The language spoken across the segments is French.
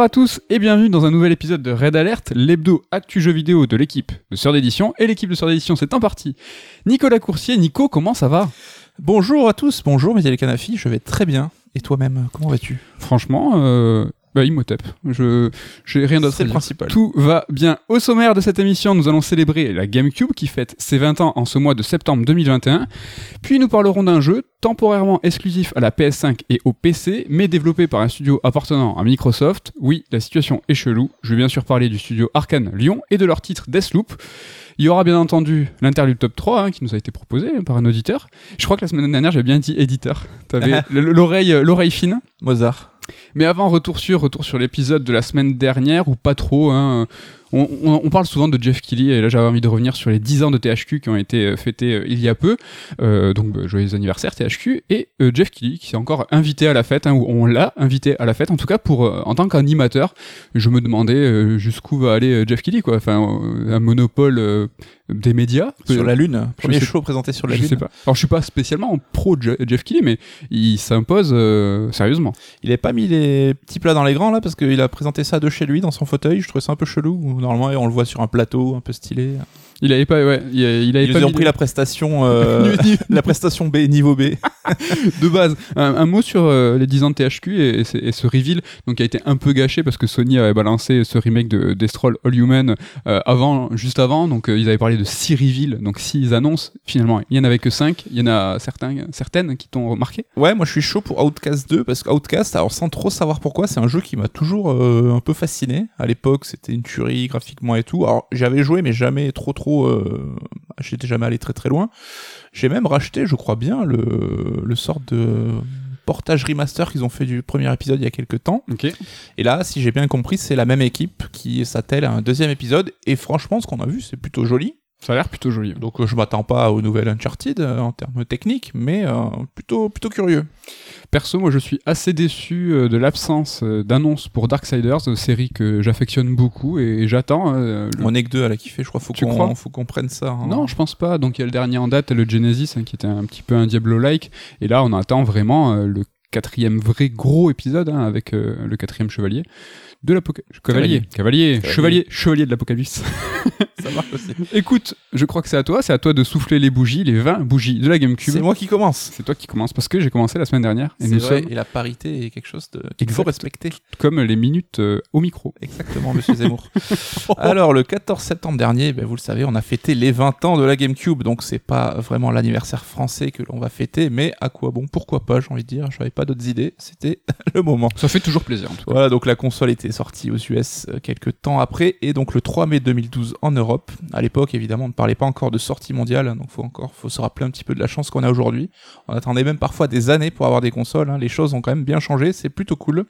Bonjour à tous et bienvenue dans un nouvel épisode de Red Alert, l'hebdo actu jeu vidéo de l'équipe de Sœur d'édition. Et l'équipe de Sœur d'édition, c'est en partie Nicolas Coursier. Nico, comment ça va? Bonjour à tous, bonjour Miguel Canafi, je vais très bien. Et toi-même, comment vas-tu? Franchement, euh, bah, Imhotep. Je, j'ai rien d'autre C'est à le dire. principal. Tout va bien. Au sommaire de cette émission, nous allons célébrer la GameCube qui fête ses 20 ans en ce mois de septembre 2021. Puis nous parlerons d'un jeu temporairement exclusif à la PS5 et au PC, mais développé par un studio appartenant à Microsoft. Oui, la situation est chelou. Je vais bien sûr parler du studio Arkane Lyon et de leur titre Deathloop. Il y aura bien entendu l'interlude top 3 hein, qui nous a été proposé par un auditeur. Je crois que la semaine dernière, j'ai bien dit éditeur. T'avais l'oreille, l'oreille fine. Mozart. Mais avant, retour sur, retour sur l'épisode de la semaine dernière, ou pas trop. Hein. On, on- on parle souvent de Jeff Keighley, et là j'avais envie de revenir sur les 10 ans de THQ qui ont été euh, fêtés euh, il y a peu. Euh, donc bah, joyeux anniversaire THQ. Et euh, Jeff Keighley qui s'est encore invité à la fête, hein, ou on l'a invité à la fête, en tout cas pour euh, en tant qu'animateur. Je me demandais jusqu'où va aller Jeff Keighley, quoi. Enfin, un monopole des médias. Sur la Lune. Premier sais- show présenté sur la je Lune. sais pas. Alors je suis pas spécialement pro Jeff Keighley, mais il s'impose sérieusement. Il avait pas mis les petits plats dans les grands là parce qu'il a présenté ça de chez lui dans son fauteuil. Je trouvais ça un peu chelou. Normalement, on le voit sur un plateau un peu stylé. Il avait pas, ouais, il, il avait Ils pas ont pris la prestation, euh, la prestation B, niveau B. de base. Un, un mot sur euh, les 10 ans de THQ et, et ce- et ce reveal, donc qui a été un peu gâché parce que Sony avait balancé ce remake de Destroy All Human euh, avant, juste avant. Donc ils avaient parlé de 6 reveals, donc 6 annonces. Finalement, il y en avait que 5 Il y en a certains, certaines qui t'ont remarqué. Ouais, moi je suis chaud pour Outcast 2 parce qu'Outcast, alors sans trop savoir pourquoi, c'est un jeu qui m'a toujours un peu fasciné. À l'époque, c'était une tuerie graphiquement et tout. Alors j'avais joué, mais jamais trop trop. Euh, J'étais jamais allé très très loin. J'ai même racheté, je crois bien, le, le sort de portage remaster qu'ils ont fait du premier épisode il y a quelques temps. Et là, si j'ai bien compris, c'est la même équipe qui s'attelle à un deuxième épisode. Et franchement, ce qu'on a vu, c'est plutôt joli. Ça a l'air plutôt joli. Donc euh, je m'attends pas aux nouvelles Uncharted euh, en termes techniques, mais euh, plutôt plutôt curieux. Perso, moi je suis assez déçu euh, de l'absence d'annonce pour Darksiders, euh, série que j'affectionne beaucoup et, j'attends. le- On est que deux à la kiffer, je crois. Faut Tu qu'on crois? faut qu'on prenne ça. hein. Non, je pense pas. Donc il y a le dernier en date, le Genesis, hein, qui était un petit peu un Diablo-like. Et là, on attend vraiment le quatrième vrai gros épisode hein, avec le quatrième chevalier de l'apocalypse. Cavalier. Cavalier. Chevalier. Chevalier de l'apocalypse. ça marche aussi. Écoute, je crois que c'est à toi. C'est à toi de souffler les bougies, les 20 bougies de la GameCube. C'est moi qui commence. C'est toi qui commence parce que j'ai commencé la semaine dernière. Et nous vrai. sommes Et la parité est quelque chose de- qu'il faut respecter. comme les minutes euh, au micro. Exactement, Monsieur Zemmour. Alors, le 14 septembre dernier, ben, vous le savez, on a fêté les 20 ans de la GameCube. Donc, c'est pas vraiment l'anniversaire français que l'on va fêter, mais à quoi bon? Pourquoi pas J'ai envie de dire. J'avais pas d'autres idées. C'était le moment. Ça fait toujours plaisir en tout cas. Voilà, donc la console était sortie aux US euh, quelques temps après, et donc le 3 mai 2012 en Europe. À l'époque, évidemment, on ne parlait pas encore de sortie mondiale, donc faut encore, faut se rappeler un petit peu de la chance qu'on a aujourd'hui. On attendait même parfois des années pour avoir des consoles. hein. Les choses ont quand même bien changé, c'est plutôt cool.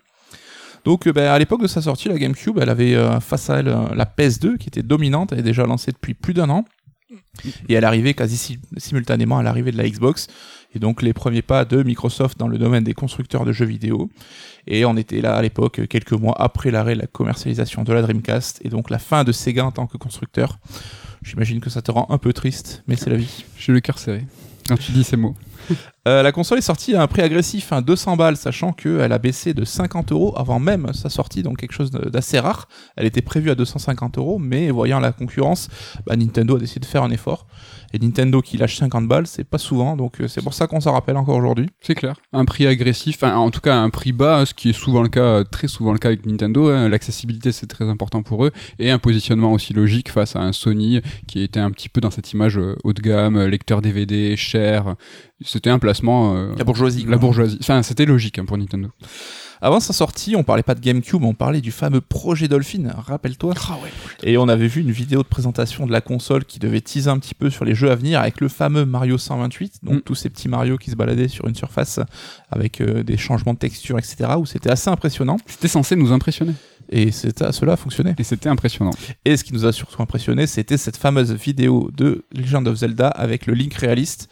Donc, euh, ben, à l'époque de sa sortie, la GameCube, elle avait euh, face à elle la PS2 qui était dominante, elle est déjà lancée depuis plus d'un an. Et elle arrivait quasi si- simultanément à l'arrivée de la Xbox. Et donc les premiers pas de Microsoft dans le domaine des constructeurs de jeux vidéo. Et on était là à l'époque, quelques mois après l'arrêt de la commercialisation de la Dreamcast, et donc la fin de Sega en tant que constructeur. J'imagine que ça te rend un peu triste, mais c'est la vie. J'ai le cœur serré quand tu dis ces mots. Euh, la console est sortie à un prix agressif, hein, 200 balles, sachant qu'elle a baissé de 50 euros avant même sa sortie, donc quelque chose d'assez rare. Elle était prévue à 250 euros, mais voyant la concurrence, bah, Nintendo a décidé de faire un effort. Et Nintendo qui lâche 50 balles, c'est pas souvent, donc euh, c'est pour ça qu'on s'en rappelle encore aujourd'hui. C'est clair. Un prix agressif, enfin, en tout cas un prix bas, ce qui est souvent le cas, très souvent le cas avec Nintendo. hein. L'accessibilité c'est très important pour eux et un positionnement aussi logique face à un Sony qui était un petit peu dans cette image euh, haut de gamme, euh, lecteur DVD, cher. C'était un placement. euh, La bourgeoisie. la quoi. bourgeoisie. Enfin, c'était logique hein, pour Nintendo. Avant sa sortie, on parlait pas de GameCube, on parlait du fameux projet Dolphin, rappelle-toi. Ah Et on avait vu une vidéo de présentation de la console qui devait teaser un petit peu sur les jeux à venir avec le fameux Mario 128, donc Mm. tous ces petits Mario qui se baladaient sur une surface avec euh, des changements de texture, etc. où c'était assez impressionnant. C'était censé nous impressionner Et cela a fonctionné. et c'était impressionnant. Et ce qui nous a surtout impressionné, c'était cette fameuse vidéo de Legend of Zelda avec le Link réaliste,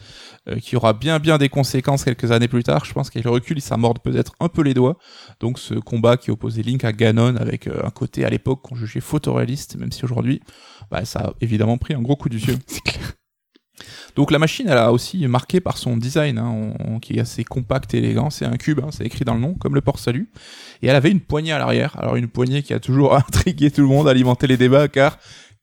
qui aura bien bien des conséquences quelques années plus tard. Je pense qu'avec le recul, il s'amorde peut-être un peu les doigts. Donc ce combat qui opposait Link à Ganon avec euh, un côté à l'époque qu'on jugeait photoréaliste, même si aujourd'hui, bah, ça a évidemment pris un gros coup du vieux. C'est clair. Donc la machine, elle a aussi marqué par son design, hein, on- qui est assez compact et élégant. C'est un cube, hein, c'est écrit dans le nom, comme le port salut. Et elle avait une poignée à l'arrière. Alors une poignée qui a toujours intrigué tout le monde, alimenté les débats, car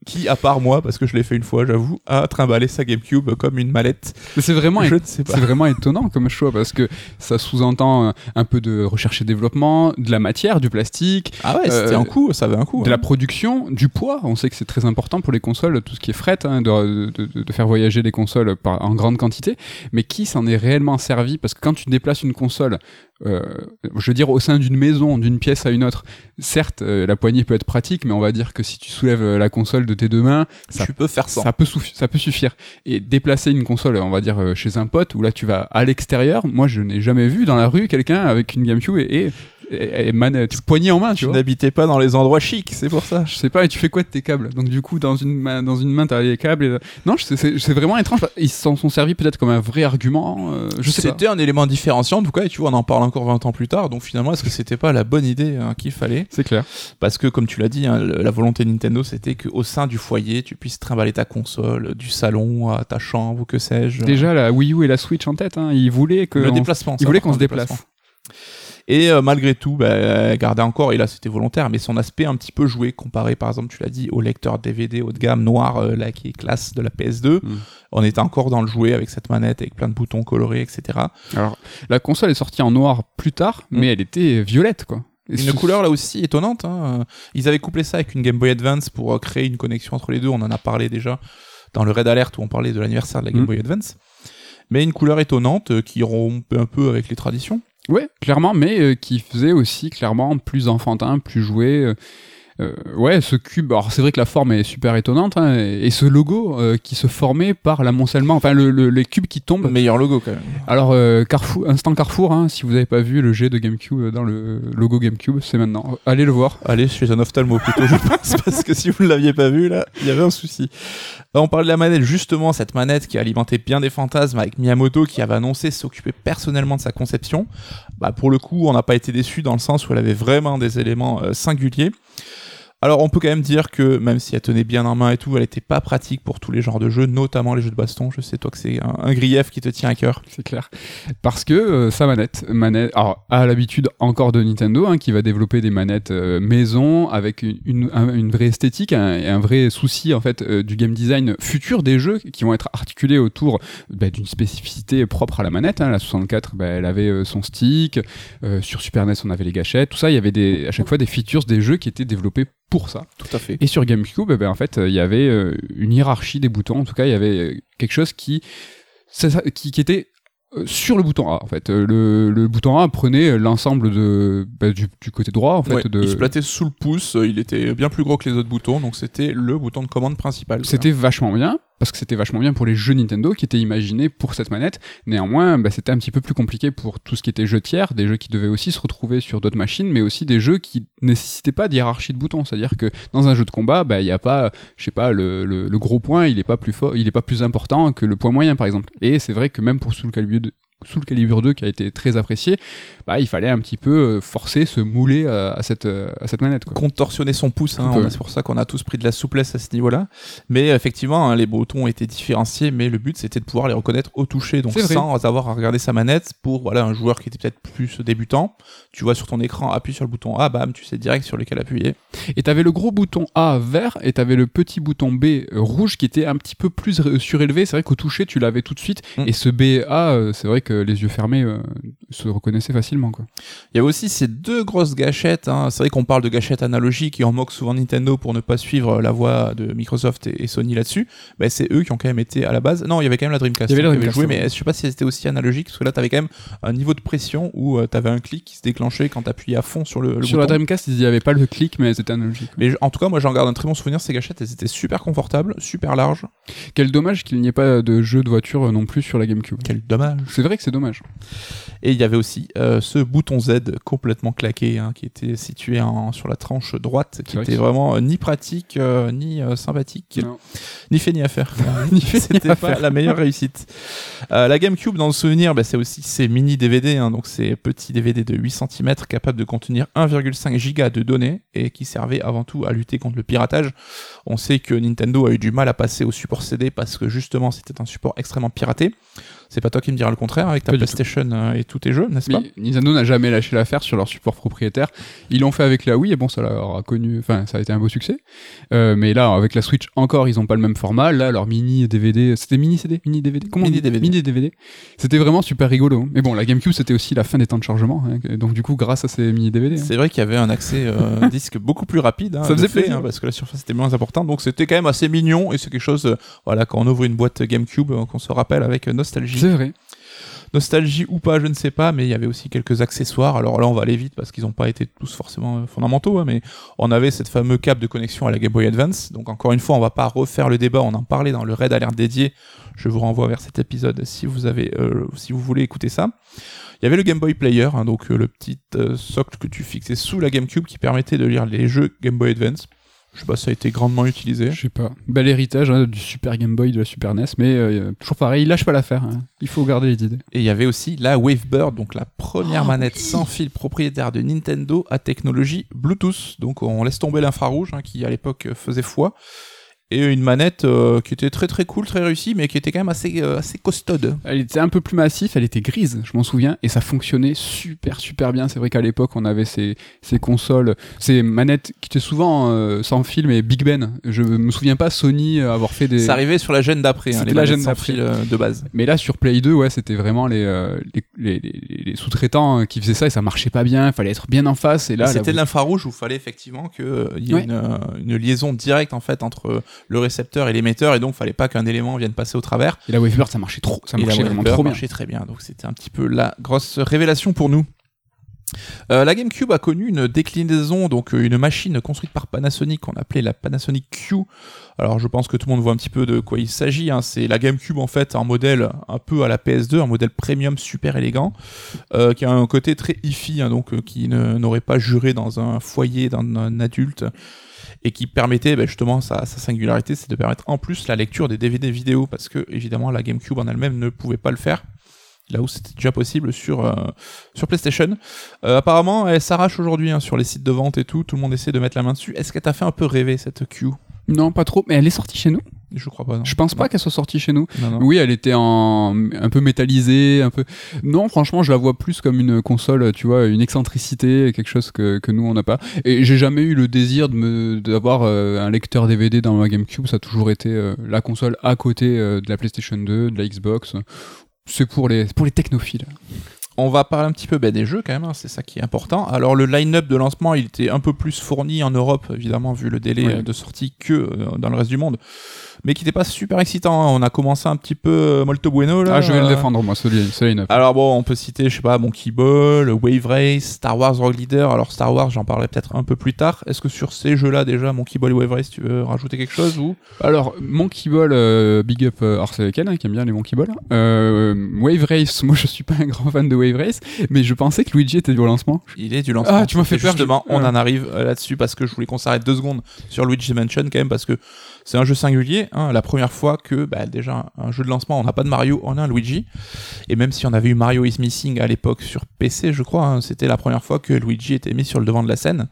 qui, à part moi, parce que je l'ai fait une fois, j'avoue, a trimballé sa GameCube comme une mallette c'est vraiment, c'est vraiment étonnant comme choix parce que ça sous-entend euh, un peu de recherche et développement, de la matière, du plastique, Ah ouais, c'était Euh, un coup, ça avait un coup. de hein. la production, du poids. On sait que c'est très important pour les consoles, tout ce qui est fret, hein, de, de- de- de faire voyager les consoles par, en grande quantité. Mais qui s'en est réellement servi? Parce que quand tu déplaces une console, euh, je veux dire au sein d'une maison, d'une pièce à une autre, certes, euh, la poignée peut être pratique, mais on va dire que si tu soulèves euh, la console de tes deux mains, ça Tu peux faire ça. ça peut, ça peut suffire. Et déplacer une console, on va dire, euh, chez un pote, où là tu vas à l'extérieur, moi je n'ai jamais vu dans la rue quelqu'un avec une GameCube et, et, et, et manette, poignée en main, tu Tu n'habitais pas dans les endroits chics, c'est pour ça. Je sais pas, et tu fais quoi de tes câbles? Donc du coup, dans une main, dans une main, t'as les câbles. Et... Non, c'est vraiment étrange. Ils s'en sont servis peut-être comme un vrai argument. euh, je sais pas. C'était un élément différenciant en tout cas, et tu vois, on en parle encore 20 ans plus tard. Donc finalement, est-ce que c'était pas la bonne idée hein, qu'il fallait? C'est clair. Parce que comme tu l'as dit, hein, la volonté de Nintendo, c'était qu'au sein du foyer, tu puisses trimballer ta console du salon à ta chambre ou que sais-je. Déjà, la Wii U et la Switch en tête, hein, ils voulaient que le on- déplacement. ils voulaient qu'on se déplace. Et euh, malgré tout, bah, gardait encore, et là c'était volontaire, mais son aspect un petit peu joué comparé par exemple, tu l'as dit, au lecteur DVD haut de gamme noir, euh, là qui est classe de la PS2. Mm. On était encore dans le jouet avec cette manette, avec plein de boutons colorés, etc. Alors, la console est sortie en noir plus tard, Mm. mais elle était violette, quoi. Et Une couleur là aussi étonnante. hein. Euh, Ils avaient couplé ça avec une Game Boy Advance pour euh, créer une connexion entre les deux. On en a parlé déjà dans le Red Alert où on parlait de l'anniversaire de la Game Mm. Boy Advance. Mais une couleur étonnante euh, qui rompt un peu avec les traditions. Ouais, clairement, mais qui faisait aussi clairement plus enfantin, plus joué. Euh, ouais, ce cube. Alors c'est vrai que la forme est super étonnante, hein, et, et ce logo euh, qui se formait par l'amoncellement, enfin le, le- les cubes qui tombent. Meilleur logo quand même. Alors euh, Carrefour, instant Carrefour, hein, si vous n'avez pas vu le jet de GameCube dans le logo GameCube, c'est maintenant. Allez le voir. Allez chez un ophtalmo plutôt, je pense, parce que si vous ne l'aviez pas vu là, il y avait un souci. Là, on parle de la manette, justement, cette manette qui alimentait bien des fantasmes avec Miyamoto qui avait annoncé s'occuper personnellement de sa conception. Bah, pour le coup, on n'a pas été déçu dans le sens où elle avait vraiment des éléments euh, singuliers. Alors, on peut quand même dire que même si elle tenait bien en main et tout, elle n'était pas pratique pour tous les genres de jeux, notamment les jeux de baston. Je sais, toi, que c'est un, grief qui te tient à cœur. C'est clair. Parce que euh, sa manette, manette, alors à l'habitude encore de Nintendo, hein, qui va développer des manettes euh, maison avec une, une, un- une vraie esthétique et un vrai souci en fait euh, du game design futur des jeux qui vont être articulés autour bah, d'une spécificité propre à la manette. hein. La 64, bah, elle avait son stick. sur Super NES, on avait les gâchettes. Tout ça, il y avait à chaque fois des features des jeux qui étaient développés pour ça. Tout à fait. Et sur GameCube, eh ben, en fait, euh, il y avait euh, une hiérarchie des boutons. En tout cas, il y avait euh, quelque chose qui, qui, qui était sur le bouton A. En fait, le, le bouton A prenait l'ensemble de bah, du, du côté droit. En fait, Ouais, de... Il se plaçait sous le pouce, il était bien plus gros que les autres boutons, donc c'était le bouton de commande principal. C'était vachement bien parce que c'était vachement bien pour les jeux Nintendo qui étaient imaginés pour cette manette. Néanmoins, bah, c'était un petit peu plus compliqué pour tout ce qui était jeux tiers, des jeux qui devaient aussi se retrouver sur d'autres machines, mais aussi des jeux qui nécessitaient pas de hiérarchie de boutons. C'est-à-dire que dans un jeu de combat, bah, il y a pas, je sais pas, le, le, gros point, il est pas plus fort, il est pas plus important que le point moyen, par exemple. Et c'est vrai que même pour Soul Calibur 2, Soul Calibur 2 qui a été très apprécié, bah, il fallait un petit peu euh, forcer, se mouler euh, à cette, euh, à cette manette. Quoi. contorsionner son pouce. Hein, c'est pour ça qu'on a tous pris de la souplesse à ce niveau-là. Mais effectivement, hein, les boutons étaient différenciés, mais le but c'était de pouvoir les reconnaître au toucher, donc sans avoir à regarder sa manette. Pour voilà un joueur qui était peut-être plus débutant, tu vois sur ton écran, appuie sur le bouton A, bam, tu sais direct sur lequel appuyer. Et t'avais le gros bouton A vert et t'avais le petit bouton B rouge qui était un petit peu plus surélevé. C'est vrai qu'au toucher, tu l'avais tout de suite. Mm. Et ce B A, c'est vrai que les yeux fermés euh, se reconnaissaient facilement. Quoi. Il y a aussi ces deux grosses gâchettes. hein. C'est vrai qu'on parle de gâchettes analogiques et on moque souvent Nintendo pour ne pas suivre la voie de Microsoft et, Sony là-dessus. Ben, c'est eux qui ont quand même été à la base. Non, il y avait quand même la Dreamcast Il y avait la hein, avait Dreamcast, joué, ouais. mais je sais pas si c'était aussi analogique parce que là, t'avais quand même un niveau de pression où tu t'avais un clic qui se déclenchait quand t'appuyais à fond sur le, le Sur la. Dreamcast, il n'y avait pas le clic, mais c'était analogique. Mais je- en tout cas, moi j'en garde un très bon souvenir. Ces gâchettes, elles étaient super confortables, super larges. Quel dommage qu'il n'y ait pas de jeu de voiture euh, non plus sur la GameCube. Quel dommage. C'est vrai que c'est dommage. Et il y avait aussi euh, ce bouton Z complètement claqué hein, qui était situé en- sur la tranche droite, qui vrai était vraiment euh, ni pratique, euh, ni sympathique, Non. ni fait ni à faire. Ni fait C'était pas la meilleure réussite. La GameCube, dans le souvenir, bah, c'est aussi ces mini DVD, hein, donc ces petits DVD de 8 cm capables de contenir 1,5 giga de données et qui servaient avant tout à lutter contre le piratage. On sait que Nintendo a eu du mal à passer au support CD parce que justement c'était un support extrêmement piraté. C'est pas toi qui me diras le contraire avec ta Pas PlayStation euh, et tous tes jeux, n'est-ce pas Nintendo n'a jamais lâché l'affaire sur leur support propriétaire. Ils l'ont fait avec la Wii et bon, ça leur a connu, enfin, ça a été un beau succès. Euh, mais là, avec la Switch encore, ils ont pas le même format. Là, leur mini DVD, c'était mini CD, mini DVD, comment Mini DVD. Mini DVD. C'était vraiment super rigolo. Mais bon, la GameCube, c'était aussi la fin des temps de chargement. hein. Donc du coup, grâce à ces mini DVD. hein. C'est vrai qu'il y avait un accès euh, disque beaucoup plus rapide. hein, Ça faisait fait, plaisir. parce que la surface était moins importante. Donc c'était quand même assez mignon et c'est quelque chose, euh, voilà, quand on ouvre une boîte GameCube, qu'on se rappelle avec euh, nostalgie. C'est vrai. Nostalgie ou pas, je ne sais pas, mais il y avait aussi quelques accessoires. Alors là, on va aller vite parce qu'ils n'ont pas été tous forcément euh, fondamentaux, hein, mais on avait cette fameux câble de connexion à la Game Boy Advance. Donc encore une fois, on va pas refaire le débat, on en parlait dans le Red Alert dédié. Je vous renvoie vers cet épisode si vous avez, euh, si vous voulez écouter ça. Il y avait le Game Boy Player, hein, donc euh, le petit euh, socle que tu fixais sous la GameCube qui permettait de lire les jeux Game Boy Advance. Je sais pas, ça a été grandement utilisé. Je sais pas. Bel héritage hein, du Super Game Boy, de la Super NES, mais euh, toujours pareil, il lâche pas l'affaire. hein. Il faut garder les idées. Et il y avait aussi la Wavebird, donc la première Oh, manette oui. sans fil propriétaire de Nintendo à technologie Bluetooth. Donc on laisse tomber l'infrarouge hein, qui à l'époque faisait foi. Et une manette euh, qui était très très cool, très réussie, mais qui était quand même assez, euh, assez costaude. Elle était un peu plus massif, elle était grise, je m'en souviens, et ça fonctionnait super super bien. C'est vrai qu'à l'époque, on avait ces, ces consoles, ces manettes qui étaient souvent euh, sans fil, mais Big Ben. Je me souviens pas Sony euh, avoir fait des. Ça arrivait sur la gêne d'après, hein, les la gêne d'après. euh, de base. Mais là, sur Play 2, ouais, c'était vraiment les, euh, les, les- les- les sous-traitants euh, qui faisaient ça et ça marchait pas bien. Il fallait être bien en face. Et là, C'était de la- l'infrarouge où il fallait effectivement qu'il y ait Ouais. une, une liaison directe en fait entre le récepteur et l'émetteur, et donc fallait pas qu'un élément vienne passer au travers. et la Wavebird, ça marchait trop. Ça marchait vraiment trop bien. marchait très bien. Donc c'était un petit peu la grosse révélation pour nous. Euh, la GameCube a connu une déclinaison, donc euh, une machine construite par Panasonic qu'on appelait la Panasonic Q. Alors je pense que tout le monde voit un petit peu de quoi il s'agit. hein. C'est la GameCube en fait, un modèle un peu à la PS2, un modèle premium super élégant, euh, qui a un côté très hi-fi, hein, donc euh, qui n'aurait pas juré dans un foyer d'un un adulte et qui permettait ben, justement sa, singularité, c'est de permettre en plus la lecture des DVD vidéo parce que évidemment la GameCube en elle-même ne pouvait pas le faire. Là où c'était déjà possible sur, euh, PlayStation. Euh, apparemment, elle s'arrache aujourd'hui hein, sur les sites de vente et tout. Tout le monde essaie de mettre la main dessus. Est-ce qu'elle t'a fait un peu rêver cette Q? Non, pas trop. Mais elle est sortie chez nous. Je crois pas. Non. Je pense pas qu'elle soit sortie chez nous. Non, non. Oui, elle était en un peu métallisée, un peu. Non, franchement, je la vois plus comme une console, tu vois, une excentricité, quelque chose que, que nous on n'a pas. Et j'ai jamais eu le désir de me d'avoir euh, un lecteur DVD dans ma GameCube. Ça a toujours été euh, la console à côté euh, de la PlayStation 2, de la Xbox. C'est pour les pour les technophiles. On va parler un petit peu ben, des jeux quand même, hein, c'est ça qui est important. Alors le line-up de lancement, il était un peu plus fourni en Europe, évidemment, vu le délai Ouais. de sortie que dans le reste du monde. Mais qui n'était pas super excitant. hein. On a commencé un petit peu euh, molto bueno là. Ah, je vais le Euh, défendre moi, ce, li- ce line-up. Alors bon, on peut citer, je sais pas, Monkey Ball, Wave Race, Star Wars Rogue Leader. Alors Star Wars, j'en parlerai peut-être un peu plus tard. Est-ce que sur ces jeux-là déjà, Monkey Ball et Wave Race, tu veux rajouter quelque chose ou? Alors, Monkey Ball, euh, big up euh, Arsène Ken, hein, qui aime bien les Monkey Ball. Euh, Wave Race, moi je suis pas un grand fan de Wave Race, mais je pensais que Luigi était du relancement. Il est du lancement. Ah, tu m'as fait peur, Justement, je- on Ouais. en arrive euh, là-dessus parce que je voulais qu'on s'arrête deux secondes sur Luigi's Mansion quand même parce que c'est un jeu singulier. La première fois que bah, déjà un jeu de lancement, on n'a pas de Mario, on a un Luigi. Et même si on avait eu Mario is Missing à l'époque sur PC, je crois, hein, c'était la première fois que Luigi était mis sur le devant de la scène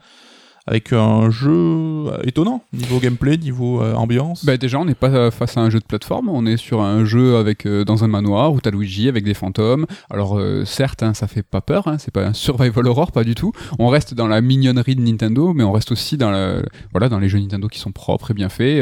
avec un jeu euh, étonnant niveau gameplay, niveau euh, ambiance. Bah déjà, on n'est pas euh, face à un jeu de plateforme, on est sur un jeu avec dans un manoir où t'as Luigi avec des fantômes. Alors certes, hein, ça fait pas peur, hein, c'est pas un survival horror, pas du tout. On reste dans la mignonnerie de Nintendo, mais on reste aussi dans la, voilà dans les jeux Nintendo qui sont propres et bien faits.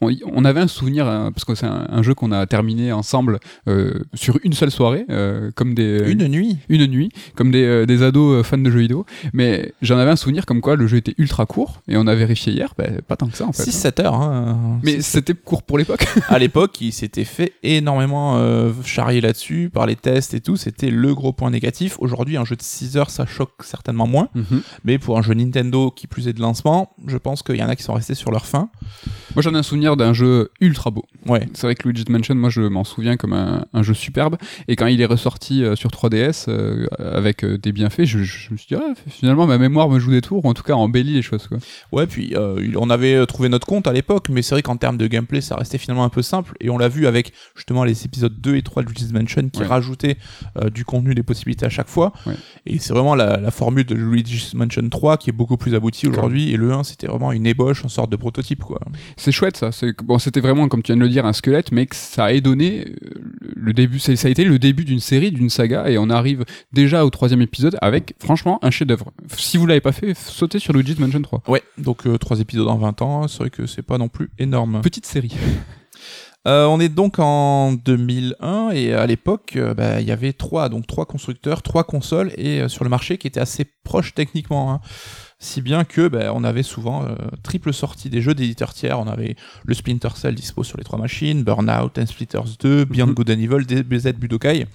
On, avait un souvenir hein, parce que c'est un, un jeu qu'on a terminé ensemble euh, sur une seule soirée, euh, comme des Une nuit. une nuit, comme des, euh, des ados fans de jeux vidéo. Mais j'en avais un souvenir comme quoi le jeu était ultra court et on a vérifié hier, bah, pas tant que ça en fait. 6-7 heures. hein. Mais c'était court pour l'époque. à l'époque, il s'était fait énormément euh, charrier là-dessus par les tests et tout. C'était le gros point négatif. Aujourd'hui, un jeu de 6 heures, ça choque certainement moins. Mais pour un jeu Nintendo qui plus est de lancement, je pense qu'il y en a qui sont restés sur leur fin. Moi j'en ai un souvenir souvenir d'un jeu ultra beau. Ouais. C'est vrai que Luigi's Mansion, moi je m'en souviens comme un, un jeu superbe. Et quand il est ressorti euh, sur 3DS euh, avec euh, des bienfaits, je, je me suis dit, ah, finalement ma mémoire me joue des tours, ou en tout cas embellit les choses. Quoi. Ouais, puis on avait trouvé notre compte à l'époque, mais c'est vrai qu'en termes de gameplay, ça restait finalement un peu simple. Et on l'a vu avec justement les épisodes 2 et 3 de Luigi's Mansion qui Ouais. rajoutaient du contenu, des possibilités à chaque fois. Ouais. Et c'est vraiment la, la formule de Luigi's Mansion 3 qui est beaucoup plus aboutie aujourd'hui. Et le 1, c'était vraiment une ébauche, une sorte de prototype, quoi. C'est chouette ça. Bon, c'était vraiment comme tu viens de le dire un squelette, mais que ça ait donné euh, le début. Ça a été le début d'une série, d'une saga, et on arrive déjà au troisième épisode avec franchement un chef-d'œuvre. Si vous l'avez pas fait, sautez sur Luigi's Mansion 3. Ouais, donc euh, trois épisodes en 20 ans, c'est vrai que c'est pas non plus énorme. Petite série. Euh, on est donc en 2001 et à l'époque, euh, bah, il y avait trois, donc trois constructeurs, trois consoles et euh, sur le marché qui étaient assez proches techniquement. hein. Si bien que bah, on avait souvent euh, triple sortie des jeux d'éditeurs tiers. On avait le Splinter Cell dispo sur les trois machines, Burnout, and Splitters 2, Beyond Mhm. Good and Evil, DBZ Budokai.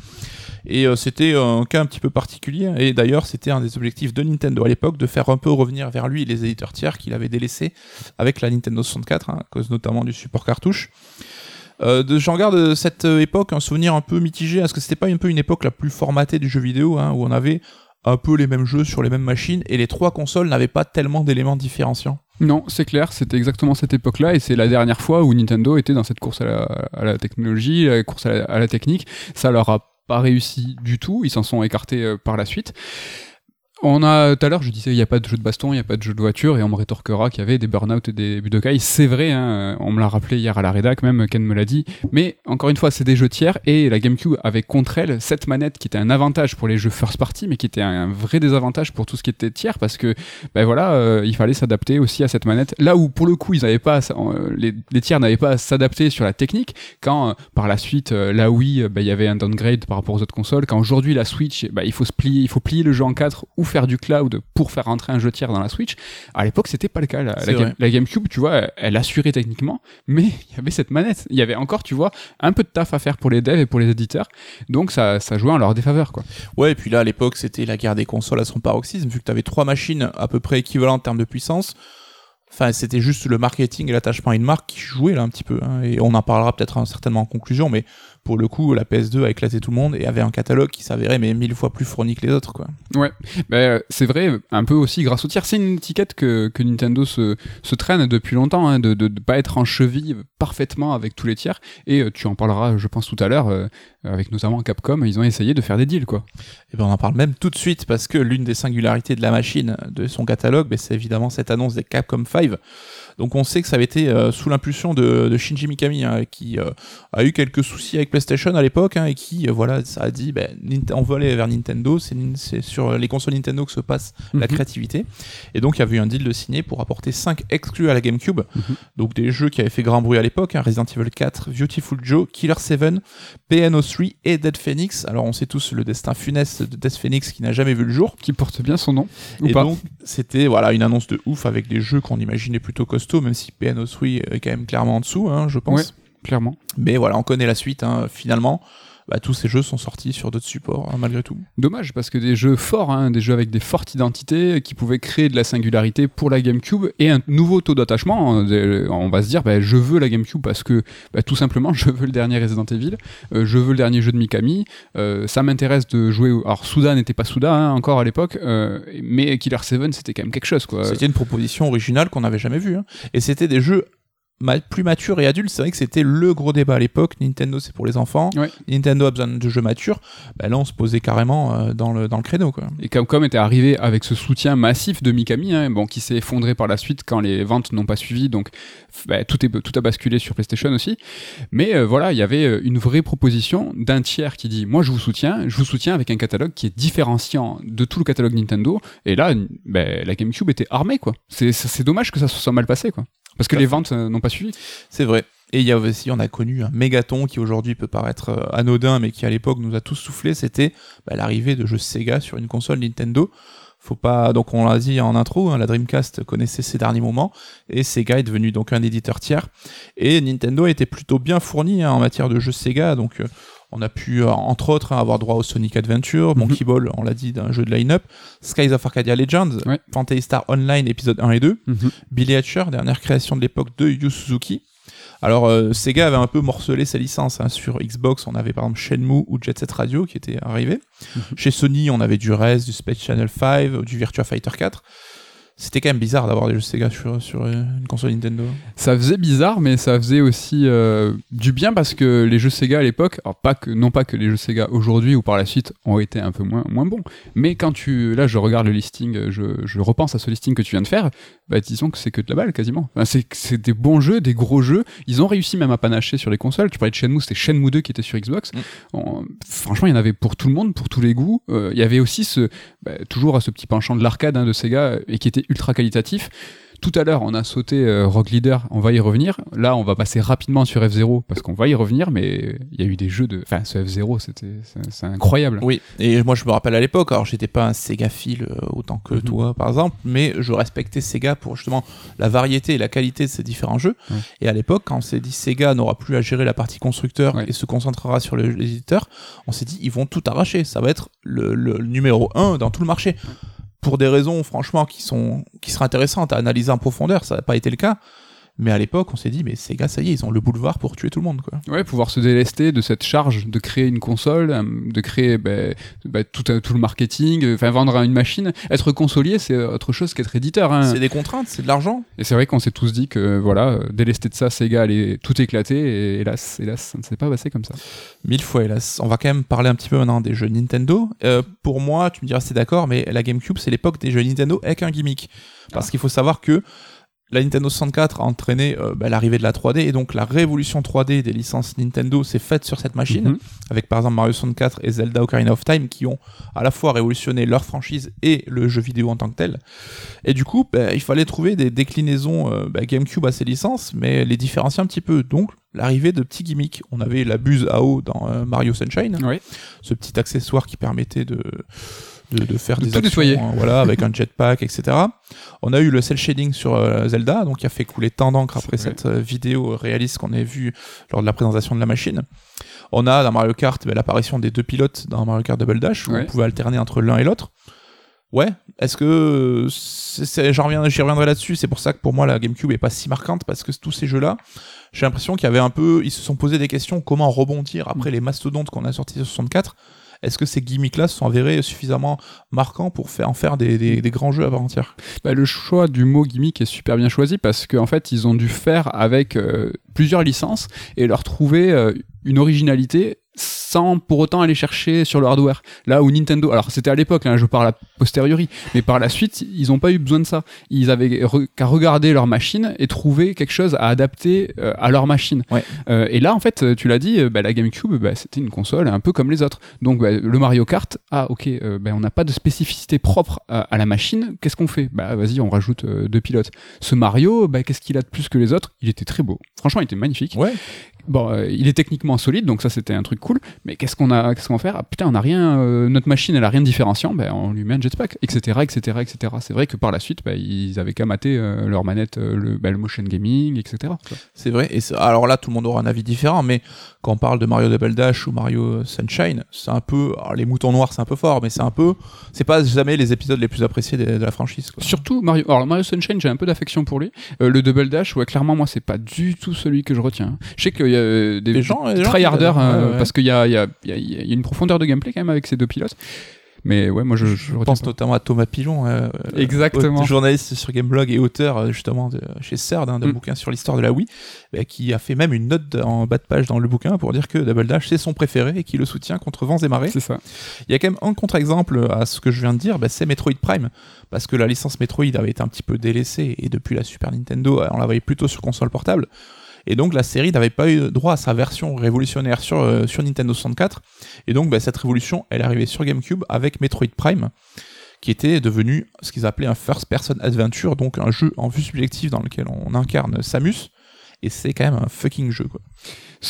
Et euh, c'était un cas un petit peu particulier. Et d'ailleurs, c'était un des objectifs de Nintendo à l'époque de faire un peu revenir vers lui les éditeurs tiers qu'il avait délaissés avec la Nintendo 64, hein, à cause notamment du support cartouche. Euh, J'en garde cette époque un souvenir un peu mitigé, parce que c'était pas un peu une époque la plus formatée du jeu vidéo, hein, où on avait un peu les mêmes jeux sur les mêmes machines, et les trois consoles n'avaient pas tellement d'éléments différenciants. Non, c'est clair, c'était exactement cette époque-là, et c'est la dernière fois où Nintendo était dans cette course à la, technologie, la course à la, à la technique. Ça leur a pas réussi du tout, ils s'en sont écartés euh, par la suite. On a tout à l'heure, je disais, il n'y a pas de jeu de baston, il n'y a pas de jeu de voiture, et on me rétorquera qu'il y avait des burn-out et des Budokai. C'est vrai, hein, on me l'a rappelé hier à la rédac, même Ken me l'a dit. Mais encore une fois, c'est des jeux tiers, et la GameCube avait contre elle cette manette qui était un avantage pour les jeux first party, mais qui était un vrai désavantage pour tout ce qui était tiers, parce que ben voilà, euh, il fallait s'adapter aussi à cette manette. Là où pour le coup, ils n'avaient pas, euh, les, tiers n'avaient pas à s'adapter sur la technique, quand euh, par la suite, euh, la Wii, euh, ben, il y avait un downgrade par rapport aux autres consoles, quand aujourd'hui la Switch, ben, il faut se plier, il faut plier le jeu en quatre ou faire du cloud pour faire rentrer un jeu tiers dans la Switch. À l'époque, c'était pas le cas. La, C'est la, Game- vrai. la GameCube, tu vois, elle, assurait techniquement, mais il y avait cette manette. Il y avait encore, tu vois, un peu de taf à faire pour les devs et pour les éditeurs. Donc ça, ça jouait en leur défaveur, quoi. Ouais, et puis là, à l'époque, c'était la guerre des consoles à son paroxysme, vu que tu avais trois machines à peu près équivalentes en termes de puissance. Enfin, c'était juste le marketing et l'attachement à une marque qui jouaient là un petit peu. hein. Et on en parlera peut-être hein, certainement en conclusion, mais pour le coup, la PS2 a éclaté tout le monde et avait un catalogue qui s'avérait mais mille fois plus fourni que les autres, quoi. Ouais, ben, c'est vrai, un peu aussi grâce au tiers. C'est une étiquette que, que Nintendo se, se traîne depuis longtemps, hein, de ne pas être en cheville parfaitement avec tous les tiers. Et euh, tu en parleras, je pense, tout à l'heure, euh, avec notamment Capcom, ils ont essayé de faire des deals, quoi. Et ben on en parle même tout de suite parce que l'une des singularités de la machine, de son catalogue, ben, c'est évidemment cette annonce des Capcom 5. Donc on sait que ça avait été euh, sous l'impulsion de, de Shinji Mikami, hein, qui euh, a eu quelques soucis avec PlayStation à l'époque, hein, et qui, euh, voilà, ça a dit, ben, on veut aller vers Nintendo, c'est sur les consoles Nintendo que se passe la Mhm. créativité. Et donc il y avait eu un deal de signé pour apporter 5 exclus à la GameCube, Mhm. donc des jeux qui avaient fait grand bruit à l'époque, hein, Resident Evil 4, Beautiful Joe, Killer 7, PNO3 et Dead Phoenix. Alors on sait tous le destin funeste de Death Phoenix qui n'a jamais vu le jour. Qui porte bien son nom, ou et pas. donc c'était voilà une annonce de ouf avec des jeux qu'on imaginait plutôt même si PNO3 est quand même clairement en dessous, hein, je pense. Ouais. clairement. Mais voilà, on connaît la suite. hein. Finalement, bah, tous ces jeux sont sortis sur d'autres supports hein, malgré tout. Dommage, parce que des jeux forts, hein, des jeux avec des fortes identités, qui pouvaient créer de la singularité pour la GameCube et un nouveau taux d'attachement. hein, On va se dire, bah, je veux la GameCube parce que, bah, tout simplement, je veux le dernier Resident Evil, euh, je veux le dernier jeu de Mikami, euh, ça m'intéresse de jouer. Alors, Souda n'était pas Souda hein, encore à l'époque, euh, mais Killer 7 c'était quand même quelque chose, quoi. C'était une proposition originale qu'on n'avait jamais vue. Et c'était des jeux ma- plus matures et adultes. C'est vrai que c'était le gros débat à l'époque. Nintendo, c'est pour les enfants. Ouais. Nintendo a besoin de jeux matures. Bah, là, on se posait carrément euh, dans, le, dans le créneau. Quoi. Et Capcom était arrivé avec ce soutien massif de Mikami, hein, bon, qui s'est effondré par la suite quand les ventes n'ont pas suivi, donc bah, tout, est, tout a basculé sur PlayStation aussi. Mais euh, voilà, il y avait euh, une vraie proposition d'un tiers qui dit Moi je vous soutiens, je vous soutiens avec un catalogue qui est différenciant de tout le catalogue Nintendo. Et là, bah, la GameCube était armée, quoi. C'est dommage que ça se soit mal passé, quoi. Parce que les ventes euh, n'ont pas suivi. C'est vrai. Et il y a aussi, on a connu un mégaton qui aujourd'hui peut paraître euh, anodin, mais qui à l'époque nous a tous soufflé. C'était bah, l'arrivée de jeux Sega sur une console Nintendo. Faut pas, donc on l'a dit en intro, hein, la Dreamcast connaissait ses derniers moments et Sega est devenu donc un éditeur tiers. Et Nintendo était plutôt bien fourni hein, en matière de jeux Sega, donc euh, on a pu euh, entre autres hein, avoir droit au Sonic Adventure, Monkey Ball, on l'a dit, d'un jeu de line-up, Skies of Arcadia Legends, Ouais. Fantasy Star Online épisode 1 et 2, Billy Hatcher, dernière création de l'époque de Yu Suzuki. Alors euh, Sega avait un peu morcelé ses licences. hein. Sur Xbox, on avait par exemple Shenmue ou Jet Set Radio qui étaient arrivés. Mhm. Chez Sony, on avait du Rez, du Space Channel 5, du Virtua Fighter 4. C'était quand même bizarre d'avoir des jeux Sega sur, sur euh, une console Nintendo. Ça faisait bizarre, mais ça faisait aussi euh, du bien parce que les jeux Sega à l'époque, pas que, non pas que les jeux Sega aujourd'hui ou par la suite ont été un peu moins, moins bons, mais quand tu, là je regarde le listing, je, je repense à ce listing que tu viens de faire, bah disons que c'est que de la balle quasiment. Enfin, c'est, des bons jeux, des gros jeux. Ils ont réussi même à panacher sur les consoles. Tu parlais de Shenmue, c'était Shenmue 2 qui était sur Xbox. Mm. On- franchement, il y en avait pour tout le monde, pour tous les goûts. Euh, il y avait aussi ce, bah, toujours ce petit penchant de l'arcade hein, de Sega et qui était ultra qualitatif. Tout à l'heure, on a sauté euh, Rogue Leader, on va y revenir. Là, on va passer rapidement sur F0 parce qu'on va y revenir, mais il y a eu des jeux de. Enfin, ce F0, c'était c'est, incroyable. Oui, et moi je me rappelle à l'époque, alors j'étais pas un Sega fil autant que Mhm. toi par exemple, mais je respectais Sega pour justement la variété et la qualité de ces différents jeux. Ouais. Et à l'époque, quand on s'est dit Sega n'aura plus à gérer la partie constructeur Ouais. et se concentrera sur le- l'éditeur, on s'est dit ils vont tout arracher, ça va être le, le numéro un dans tout le marché. Pour des raisons franchement qui sont qui seraient intéressantes à analyser en profondeur, ça n'a pas été le cas. Mais à l'époque, on s'est dit, mais Sega, ça y est, ils ont le boulevard pour tuer tout le monde, quoi. Ouais, pouvoir se délester de cette charge de créer une console, euh, de créer bah, bah, tout, euh, tout le marketing, euh, enfin vendre une machine. Être consolier, c'est autre chose qu'être éditeur. Hein. C'est des contraintes, c'est de l'argent. Et c'est vrai qu'on s'est tous dit que voilà, délester de ça, Sega allait tout éclater. Et hélas, hélas, ça ne s'est pas passé comme ça. Mille fois, hélas. On va quand même parler un petit peu maintenant des jeux Nintendo. Euh, pour moi, tu me diras si t'es d'accord, mais la GameCube, c'est l'époque des jeux Nintendo avec un gimmick. Parce qu'il faut savoir que la Nintendo 64 a entraîné euh, bah, l'arrivée de la 3D, et donc la révolution 3D des licences Nintendo s'est faite sur cette machine, Mhm. avec par exemple Mario 64 et Zelda Ocarina of Time, qui ont à la fois révolutionné leur franchise et le jeu vidéo en tant que tel. Et du coup, bah, il fallait trouver des déclinaisons euh, bah, GameCube à ces licences, mais les différencier un petit peu. Donc, l'arrivée de petits gimmicks. On avait la buse à eau dans euh, Mario Sunshine, ce petit accessoire qui permettait de, de, de faire De des tout actions, hein, voilà, avec un jetpack, etc. On a eu le cel shading sur euh, Zelda, donc qui a fait couler tant d'encre après cette euh, vidéo réaliste qu'on a vue lors de la présentation de la machine. On a dans Mario Kart bah, l'apparition des deux pilotes dans Mario Kart Double Dash, où Ouais. on pouvait alterner entre l'un et l'autre. Ouais, est-ce que j'y reviendrai là-dessus. C'est pour ça que pour moi la GameCube est pas si marquante parce que tous ces jeux-là, j'ai l'impression qu'il y avait un peu, ils se sont posé des questions comment rebondir après les mastodontes qu'on a sortis sur 64. Est-ce que ces gimmicks-là se sont avérés suffisamment marquants pour faire en faire des, grands jeux à part entière? Bah, le choix du mot gimmick est super bien choisi parce qu'en fait, ils ont dû faire avec euh, plusieurs licences et leur trouver euh, une originalité sans pour autant aller chercher sur le hardware. Là où Nintendo, alors c'était à l'époque, hein, je parle a posteriori, mais par la suite, ils n'ont pas eu besoin de ça. Ils avaient re- qu'à regarder leur machine et trouver quelque chose à adapter euh, à leur machine. Ouais. Euh, et là, en fait, tu l'as dit, euh, bah, la GameCube, bah, c'était une console un peu comme les autres. Donc bah, le Mario Kart, ah ok, euh, on n'a pas de spécificité propre à, à la machine. Qu'est-ce qu'on fait? Bah vas-y, on rajoute deux pilotes. Ce Mario, qu'est-ce qu'il a de plus que les autres? Il était très beau. Franchement, il était magnifique. Ouais. Bon, euh, il est techniquement solide, donc ça c'était un truc cool. Mais qu'est-ce qu'on a, qu'est-ce qu'on va faire? Ah, Putain, on a rien. euh, notre machine, elle a rien de différenciant. Ben on lui met un jetpack, etc., etc., etc. C'est vrai que par la suite, bah, ils avaient qu'à mater euh, leur manette, le, le motion gaming, etc. C'est vrai. Et alors là, tout le monde aura un avis différent, mais quand on parle de Mario Double Dash ou Mario Sunshine, c'est un peu. alors, les moutons noirs, c'est un peu fort, mais c'est un peu. C'est pas jamais les épisodes les plus appréciés de, de la franchise. Quoi. Surtout Mario. Alors Mario Sunshine, j'ai un peu d'affection pour lui. Le Double Dash, ouais, clairement, moi, c'est pas du tout celui que je retiens. Je sais qu'il euh, des, gens- des gens tryharders, qui- euh, ouais, ouais. parce qu'il y a, il y, a, il y, a, il y a une profondeur de gameplay quand même avec ces deux pilotes. Mais ouais, moi, je, je, Je retiens pense pas. notamment à Thomas Pilon, euh, Exactement. euh, journaliste sur Gameblog et auteur justement de, chez CERD, hein, d'un Mm. bouquin sur l'histoire de la Wii, bah, qui a fait même une note en bas de page dans le bouquin pour dire que Double Dash c'est son préféré et qu'il le soutient contre vents et marées. C'est ça. Il y a quand même un contre-exemple à ce que je viens de dire, bah, c'est Metroid Prime, parce que la licence Metroid avait été un petit peu délaissée et depuis la Super Nintendo, on la voyait plutôt sur console portable. Et donc la série n'avait pas eu droit à sa version révolutionnaire sur, euh, Nintendo 64. Et donc bah, cette révolution, elle est arrivée sur GameCube avec Metroid Prime, qui était devenu ce qu'ils appelaient un first person adventure, donc un jeu en vue subjective dans lequel on incarne Samus. Et c'est quand même un fucking jeu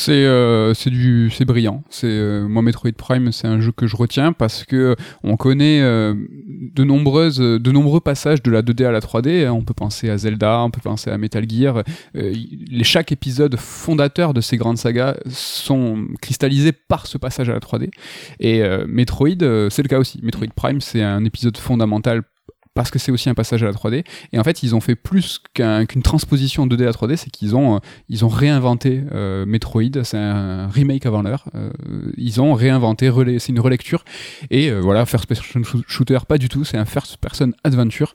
euh, c'est du c'est brillant. C'est euh, moi Metroid Prime, c'est un jeu que je retiens parce que on connaît euh, de nombreuses de nombreux passages de la 2D à la 3D. On peut penser à Zelda, on peut penser à Metal Gear. Les chaque épisode fondateur de ces grandes sagas sont cristallisés par ce passage à la 3D. Et Metroid, c'est le cas aussi. Metroid Prime, c'est un épisode fondamental parce que c'est aussi un passage à la 3D. Et en fait, ils ont fait plus qu'un- qu'une transposition 2D à 3D, c'est qu'ils ont, euh, réinventé euh, Metroid. C'est un remake avant l'heure. Euh, ils ont réinventé, c'est une relecture. Et voilà, first person shoo- shooter, pas du tout. C'est un first person adventure.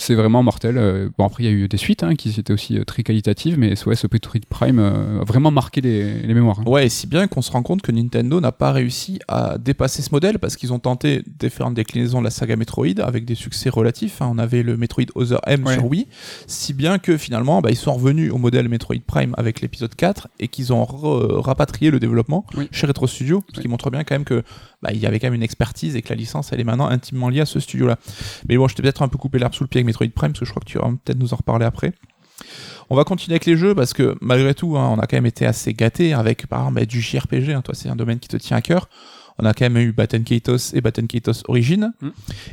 C'est vraiment mortel. Euh, bon, après, il y a eu des suites hein, qui étaient aussi euh, très qualitatives, mais ce Metroid Prime euh, a vraiment marqué les, les mémoires. hein. Ouais, et si bien qu'on se rend compte que Nintendo n'a pas réussi à dépasser ce modèle parce qu'ils ont tenté différentes déclinaisons de la saga Metroid avec des succès relatifs. hein. On avait le Metroid Other M Ouais. sur Wii, si bien que finalement bah, ils sont revenus au modèle Metroid Prime avec l'épisode 4 et qu'ils ont rapatrié le développement Oui. chez Retro Studio, ce qui Oui. montre bien quand même que bah, il y avait quand même une expertise et que la licence elle est maintenant intimement liée à ce studio-là. Mais bon, je t'ai peut-être un peu coupé l'herbe sous le pied avec Metroid Prime parce que je crois que tu vas peut-être nous en reparler après. On va continuer avec les jeux parce que malgré tout, hein, on a quand même été assez gâtés avec par exemple bah, du JRPG. hein, toi, c'est un domaine qui te tient à cœur. On a quand même eu Batten Kaitos et Batten Kaitos Origin Mm.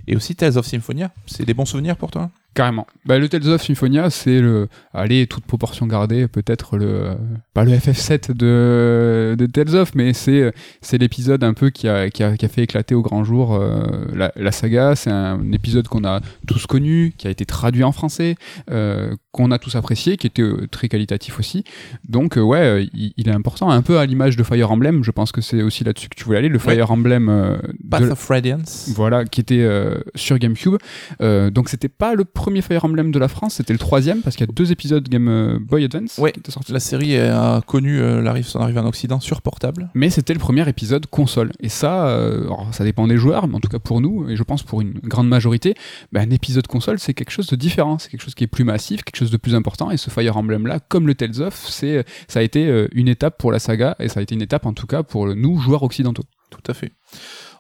et aussi Tales of Symphonia. C'est des bons souvenirs pour toi? Carrément. Bah, le Tales of Symphonia, c'est le, allez, toute proportion gardée, peut-être le, pas le FF7 de, de Tales of, mais c'est, c'est l'épisode un peu qui a, qui a, qui a fait éclater au grand jour euh, la, la saga. C'est un épisode qu'on a tous connu, qui a été traduit en français, euh, qu'on a tous apprécié, qui était euh, très qualitatif aussi. Donc, euh, ouais, il, il est important, un peu à l'image de Fire Emblem. Je pense que c'est aussi là-dessus que tu voulais aller, le Ouais. Fire Emblem Path de, of Radiance. voilà, qui était sur GameCube. Donc c'était pas le premier Fire Emblem de la France, c'était le troisième parce qu'il y a deux épisodes Game euh, Boy Advance Ouais. qui étaient sortis. La série a connu euh, l'arrivée- son arrivée en Occident sur portable. Mais c'était le premier épisode console. Et ça, euh, alors, ça dépend des joueurs, mais en tout cas pour nous, et je pense pour une grande majorité, bah, un épisode console, c'est quelque chose de différent. C'est quelque chose qui est plus massif, quelque chose de plus important. Et ce Fire Emblem-là, comme le Tales of, c'est, ça a été une étape pour la saga, et ça a été une étape en tout cas pour nous, joueurs occidentaux. Tout à fait.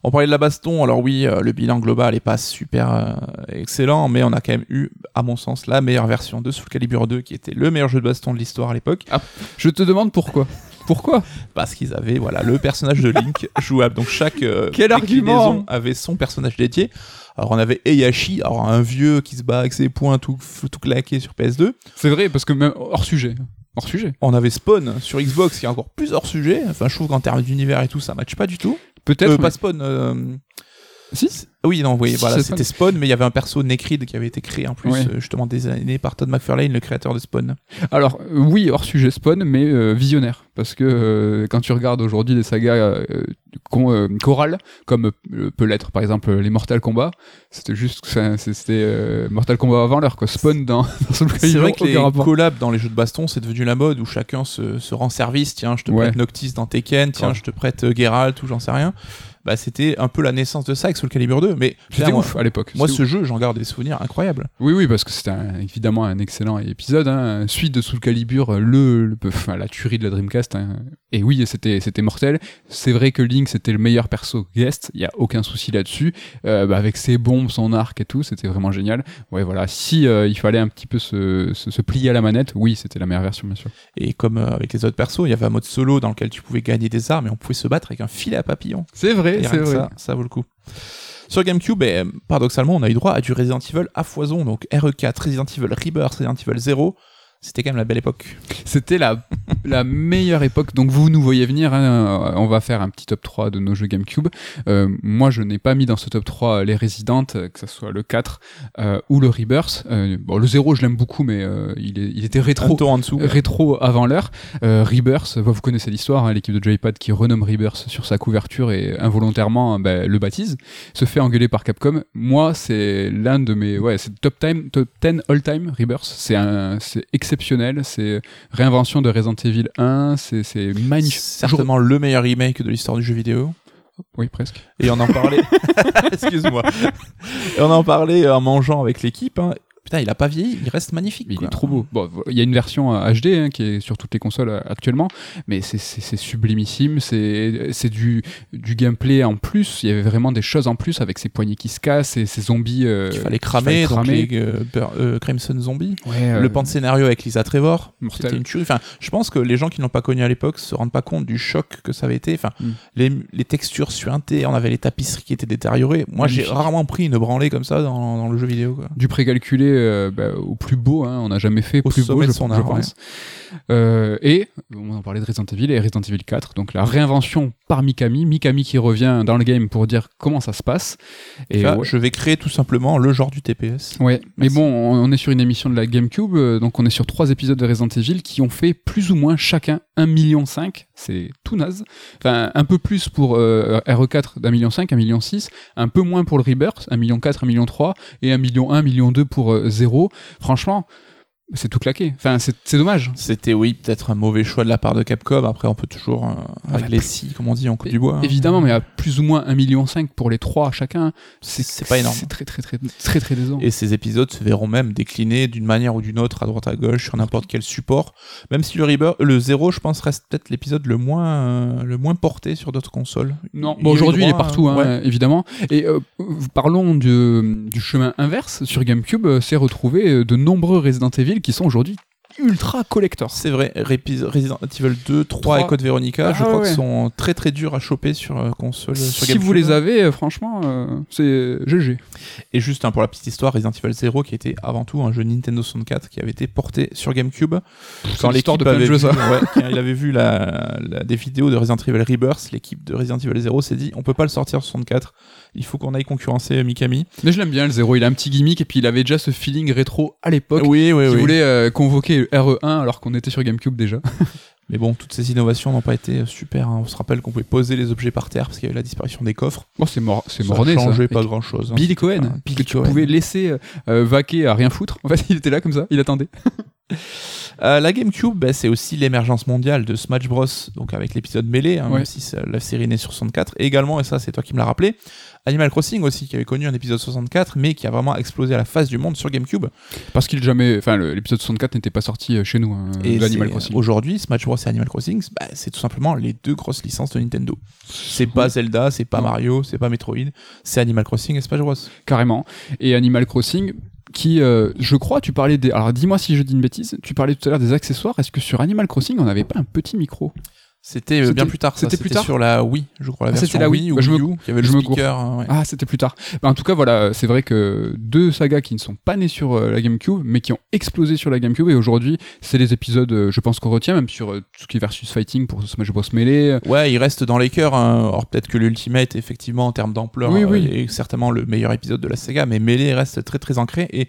On parlait de la baston, alors oui, euh, le bilan global est pas super euh, excellent, mais on a quand même eu, à mon sens, la meilleure version de Soul Calibur 2, qui était le meilleur jeu de baston de l'histoire à l'époque, Je te demande pourquoi. Pourquoi? Parce qu'ils avaient voilà le personnage de Link jouable. Donc chaque euh, Quel déclinaison argument avait son personnage dédié. Alors on avait Eyashi, alors un vieux qui se bat avec ses poings tout, tout claqué sur PS2. C'est vrai, parce que même hors sujet. Hors sujet. On avait Spawn sur Xbox qui est encore plus hors sujet. Enfin, je trouve qu'en termes d'univers et tout, ça matche pas du tout. Peut-être. Euh, mais- pas Spawn. Si. Oui, non, oui, Si, voilà, c'est c'était Spawn, mais il y avait un perso Necrid qui avait été créé en plus, euh, justement des années par Todd McFarlane, le créateur de Spawn. Alors euh, oui, hors sujet Spawn, mais euh, visionnaire, parce que euh, quand tu regardes aujourd'hui des sagas chorales, comme peut l'être par exemple les Mortal Kombat, c'était juste, c'était Mortal Kombat avant l'heure, quoi. Spawn dans, dans C'est vrai que les rapport. collabs dans les jeux de baston, c'est devenu la mode où chacun se, se rend service. Tiens, je te Ouais. prête Noctis dans Tekken, tiens, Ouais. je te prête Geralt ou j'en sais rien. Bah, c'était un peu la naissance de ça avec Soul Calibur 2. Mais C'était ouf à l'époque. moi, ce jeu, j'en garde des souvenirs incroyables. Oui, oui, parce que c'était évidemment un excellent épisode, hein, suite de Soul Calibur, le, le- enfin, la tuerie de la Dreamcast. hein. Et oui, c'était c'était mortel. C'est vrai que Link c'était le meilleur perso guest, il y a aucun souci là-dessus. Euh, bah, avec ses bombes, son arc et tout, c'était vraiment génial. Ouais, voilà. Si euh, il fallait un petit peu se, se, se plier à la manette, oui, c'était la meilleure version, bien sûr. Et comme euh, avec les autres persos, il y avait un mode solo dans lequel tu pouvais gagner des armes et on pouvait se battre avec un filet à papillon. C'est vrai, C'est vrai. Ça, ça vaut le coup. Sur GameCube, eh, paradoxalement, on a eu droit à du Resident Evil à foison, donc RE4, Resident Evil Rebirth, Resident Evil 0. C'était quand même la belle époque. C'était la, la meilleure époque. Donc vous nous voyez venir, hein, on va faire un petit top 3 de nos jeux GameCube. Euh, moi je n'ai pas mis dans ce top 3 les Resident, euh, que ce soit le 4 euh, ou le Rebirth. Euh, bon, le 0 je l'aime beaucoup mais euh, il, est, il était rétro. en dessous. Rétro avant l'heure. Euh, Rebirth, vous connaissez l'histoire, hein, l'équipe de Joypad qui renomme Rebirth sur sa couverture et involontairement bah, le baptise, se fait engueuler par Capcom. Moi, c'est l'un de mes, ouais, c'est top time, top 10 all time Rebirth. C'est c'est exceptionnel, c'est réinvention de Resident Evil 1, c'est, c'est magnifique. Certainement le meilleur remake de l'histoire du jeu vidéo. Oui, presque. Et on en parlait. Excuse-moi. Et on en parlait en mangeant avec l'équipe. hein. Putain, il a pas vieilli, il reste magnifique. Il quoi. est trop beau. Bon, il y a une version euh, HD hein, qui est sur toutes les consoles euh, actuellement, mais c'est, sublimissime. C'est, du, du gameplay en plus. Il y avait vraiment des choses en plus avec ces poignées qui se cassent et ces zombies. euh, fallait cramer, fallait donc les euh, Bur- euh, Crimson Zombie. Ouais, euh, Le pan de scénario avec Lisa Trevor, c'était une tuerie. Enfin, je pense que les gens qui l'ont pas connu à l'époque se rendent pas compte du choc que ça avait été. Enfin, Mm. les, les textures suintées, on avait les tapisseries qui étaient détériorées. Moi, j'ai rarement pris une branlée comme ça dans, dans le jeu vidéo. Quoi. du précalculé euh, bah, au plus beau. Hein. On n'a jamais fait Au plus beau, je, son je art, pense. Euh, et on en parlait de Resident Evil et Resident Evil 4, donc la réinvention par Mikami, Mikami qui revient dans le game pour dire comment ça se passe. Et Là, ouais. Je vais créer tout simplement le genre du TPS. Ouais, mais bon, on on est sur une émission de la GameCube, euh, donc on est sur trois épisodes de Resident Evil qui ont fait plus ou moins chacun 1,5 million, c'est tout naze. Enfin, un peu plus pour euh, RE4 d'un million 5, 1 million 6, un peu moins pour le Rebirth, 1 million 4, 1 million 3, et 1 million 1, 1 million 2 pour euh, 0. Franchement, c'est tout claqué. Enfin, c'est dommage. C'était, oui, peut-être un mauvais choix de la part de Capcom. Après, on peut toujours, euh, Ouais, les scies, comme on dit, on coupe du bois. hein. Évidemment, mais à plus ou moins 1 million 5 pour les trois chacun, C'est pas énorme. C'est très très très très très décevant. Et ces épisodes se verront même déclinés d'une manière ou d'une autre à droite à gauche sur n'importe quel support. Même si le Rebirth, le 0, je pense, reste peut-être l'épisode le moins, euh, le moins porté sur d'autres consoles. Non, Il bon, aujourd'hui il est partout, hein, ouais. évidemment. Et euh, parlons du, du chemin inverse. Sur GameCube, euh, c'est retrouvé de nombreux Resident Evil qui sont aujourd'hui ultra collectors. C'est vrai, Resident Evil 2, 3 Trois. et Code Veronica, je Ah crois ouais. qu'ils sont très très durs à choper sur euh, console. sur Si vous les avez, euh, franchement, euh, c'est GG. Et juste hein, pour la petite histoire, Resident Evil 0 qui était avant tout un jeu Nintendo 64 qui avait été porté sur GameCube. Quand l'histoire l'équipe de avait jeux, vu, ça. ouais, quand il avait vu la, la- des vidéos de Resident Evil Rebirth, l'équipe de Resident Evil 0 s'est dit on peut pas le sortir sur 64, il faut qu'on aille concurrencer Mikami. Mais je l'aime bien le 0, il a un petit gimmick et puis il avait déjà ce feeling rétro à l'époque. Oui, oui, qui oui. voulait euh, convoquer le RE1 alors qu'on était sur GameCube déjà. Mais bon, toutes ces innovations n'ont pas été euh, super. hein. On se rappelle qu'on pouvait poser les objets par terre parce qu'il y avait la disparition des coffres. Bon, c'est mort, c'est Ça morné ça. changeait pas Avec grand chose. Billy Cohen, Ah, Billy que tu Cohen. pouvais laisser euh, euh, vaquer à rien foutre. En fait, il était là comme ça, il attendait. Euh, la GameCube, bah, c'est aussi l'émergence mondiale de Smash Bros. Donc avec l'épisode mêlé, hein, Ouais. même si ça- la série naît sur 64. Et également, et ça c'est toi qui me l'as rappelé, Animal Crossing aussi, qui avait connu un épisode 64, mais qui a vraiment explosé à la face du monde sur GameCube. Parce qu'il jamais, enfin, l'épisode 64 n'était pas sorti euh, chez nous, hein, Et c'est- Crossing. Aujourd'hui, Smash Bros et Animal Crossing, bah, c'est tout simplement les deux grosses licences de Nintendo. C'est pas. Zelda, c'est pas. Mario, c'est pas Metroid, c'est Animal Crossing et Smash Bros. carrément. Et Animal Crossing, qui, euh, je crois, tu parlais des. Alors dis-moi si je dis une bêtise, tu parlais tout à l'heure des accessoires. Est-ce que sur Animal Crossing, on n'avait pas un petit micro? C'était euh, bien plus tard. c'était plus tard sur la Wii, je crois, la Ah, c'était la Wii. Ou Bah, je Wii U, qui avait le je me speaker. ouais. Ah, c'était plus tard. Bah, en tout cas, voilà, c'est vrai que deux sagas qui ne sont pas nées sur euh, la GameCube, mais qui ont explosé sur la GameCube. Et aujourd'hui, c'est les épisodes, euh, je pense qu'on retient, même sur euh, tout ce qui est versus fighting pour Smash Bros Melee. Ouais, il reste dans les cœurs. hein. Alors peut-être que l'Ultimate, effectivement, en termes d'ampleur, Oui, oui. est certainement le meilleur épisode de la saga, mais Melee reste très très ancré. Et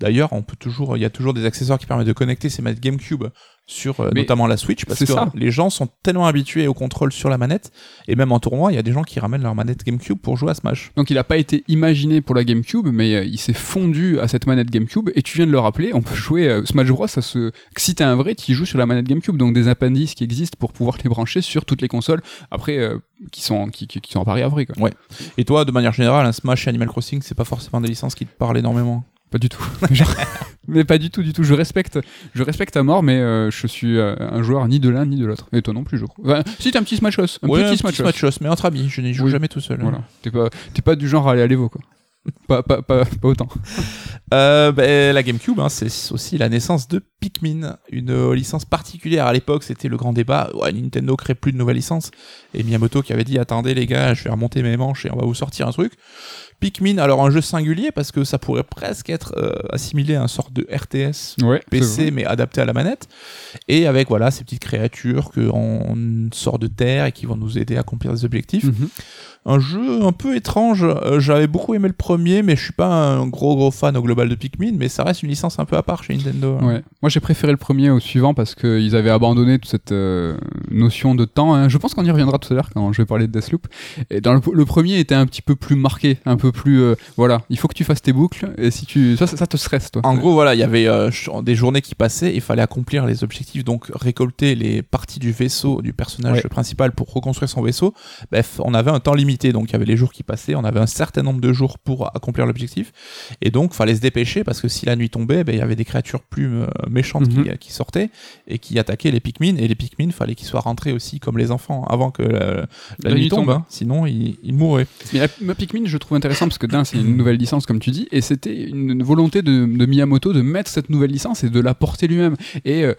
d'ailleurs, on peut toujours, il y a toujours des accessoires qui permettent de connecter ces manettes GameCube sur euh, notamment la Switch, parce que ça. les gens sont tellement habitués au contrôle sur la manette, et même en tournoi, il y a des gens qui ramènent leur manette GameCube pour jouer à Smash. Donc il n'a pas été imaginé pour la GameCube, mais euh, il s'est fondu à cette manette GameCube. Et tu viens de le rappeler, on peut jouer euh, Smash Bros. Ça se... Si t'es un vrai, tu joues sur la manette GameCube. Donc des appendices qui existent pour pouvoir les brancher sur toutes les consoles. Après, euh, qui sont qui, qui, qui sont à vrai. Quoi. Et toi, de manière générale, un Smash et Animal Crossing, c'est pas forcément des licences qui te parlent énormément? Pas du tout. Genre- mais pas du tout, du tout. Je respecte, je respecte à mort, mais euh, je suis euh, un joueur ni de l'un ni de l'autre. Et toi non plus, je crois. Enfin, si t'es un petit Smash. Un Ouais, petit Smash Bros. Smash, mais entre amis, je n'y joue Oui. jamais tout seul. Voilà. T'es pas, t'es pas du genre à aller à l'Evo, quoi. Pas, pas, pas, pas autant. Euh, ben, la GameCube, hein, c'est aussi la naissance de Pikmin, une licence particulière à l'époque. C'était le grand débat. Ouais, Nintendo crée plus de nouvelles licences. Et Miyamoto qui avait dit attendez les gars, je vais remonter mes manches et on va vous sortir un truc. Pikmin, alors un jeu singulier parce que ça pourrait presque être euh, assimilé à un sorte de RTS Ouais. PC mais adapté à la manette et avec voilà ces petites créatures qu'on sort de terre et qui vont nous aider à accomplir des objectifs Mhm. Un jeu un peu étrange. Euh, J'avais beaucoup aimé le premier, mais je suis pas un gros gros fan au global de Pikmin, mais ça reste une licence un peu à part chez Nintendo. hein. Ouais. Moi, j'ai préféré le premier au suivant parce qu'ils avaient abandonné toute cette euh, notion de temps. hein. Je pense qu'on y reviendra tout à l'heure quand je vais parler de Deathloop. Et dans le, le premier était un petit peu plus marqué, un peu plus euh, voilà. Il faut que tu fasses tes boucles et si tu ça, ça, ça te stresse toi. En gros, voilà, il y avait des journées qui passaient, il fallait accomplir les objectifs, donc récolter les parties du vaisseau du personnage Ouais. principal pour reconstruire son vaisseau. Bref, on avait un temps limité, donc il y avait les jours qui passaient, on avait un certain nombre de jours pour accomplir l'objectif, et donc fallait se dépêcher parce que si la nuit tombait, ben, il y avait des créatures plus euh, méchantes Mhm. qui, qui sortaient et qui attaquaient les Pikmin, et les Pikmin, fallait qu'ils soient rentrés aussi comme les enfants avant que la, la nuit, tombe, hein. sinon ils, ils mourraient. Mais la, Pikmin, je trouve intéressant parce que d'un, c'est une nouvelle licence, comme tu dis, et c'était une, une volonté de, de Miyamoto de mettre cette nouvelle licence et de la porter lui-même. Et euh,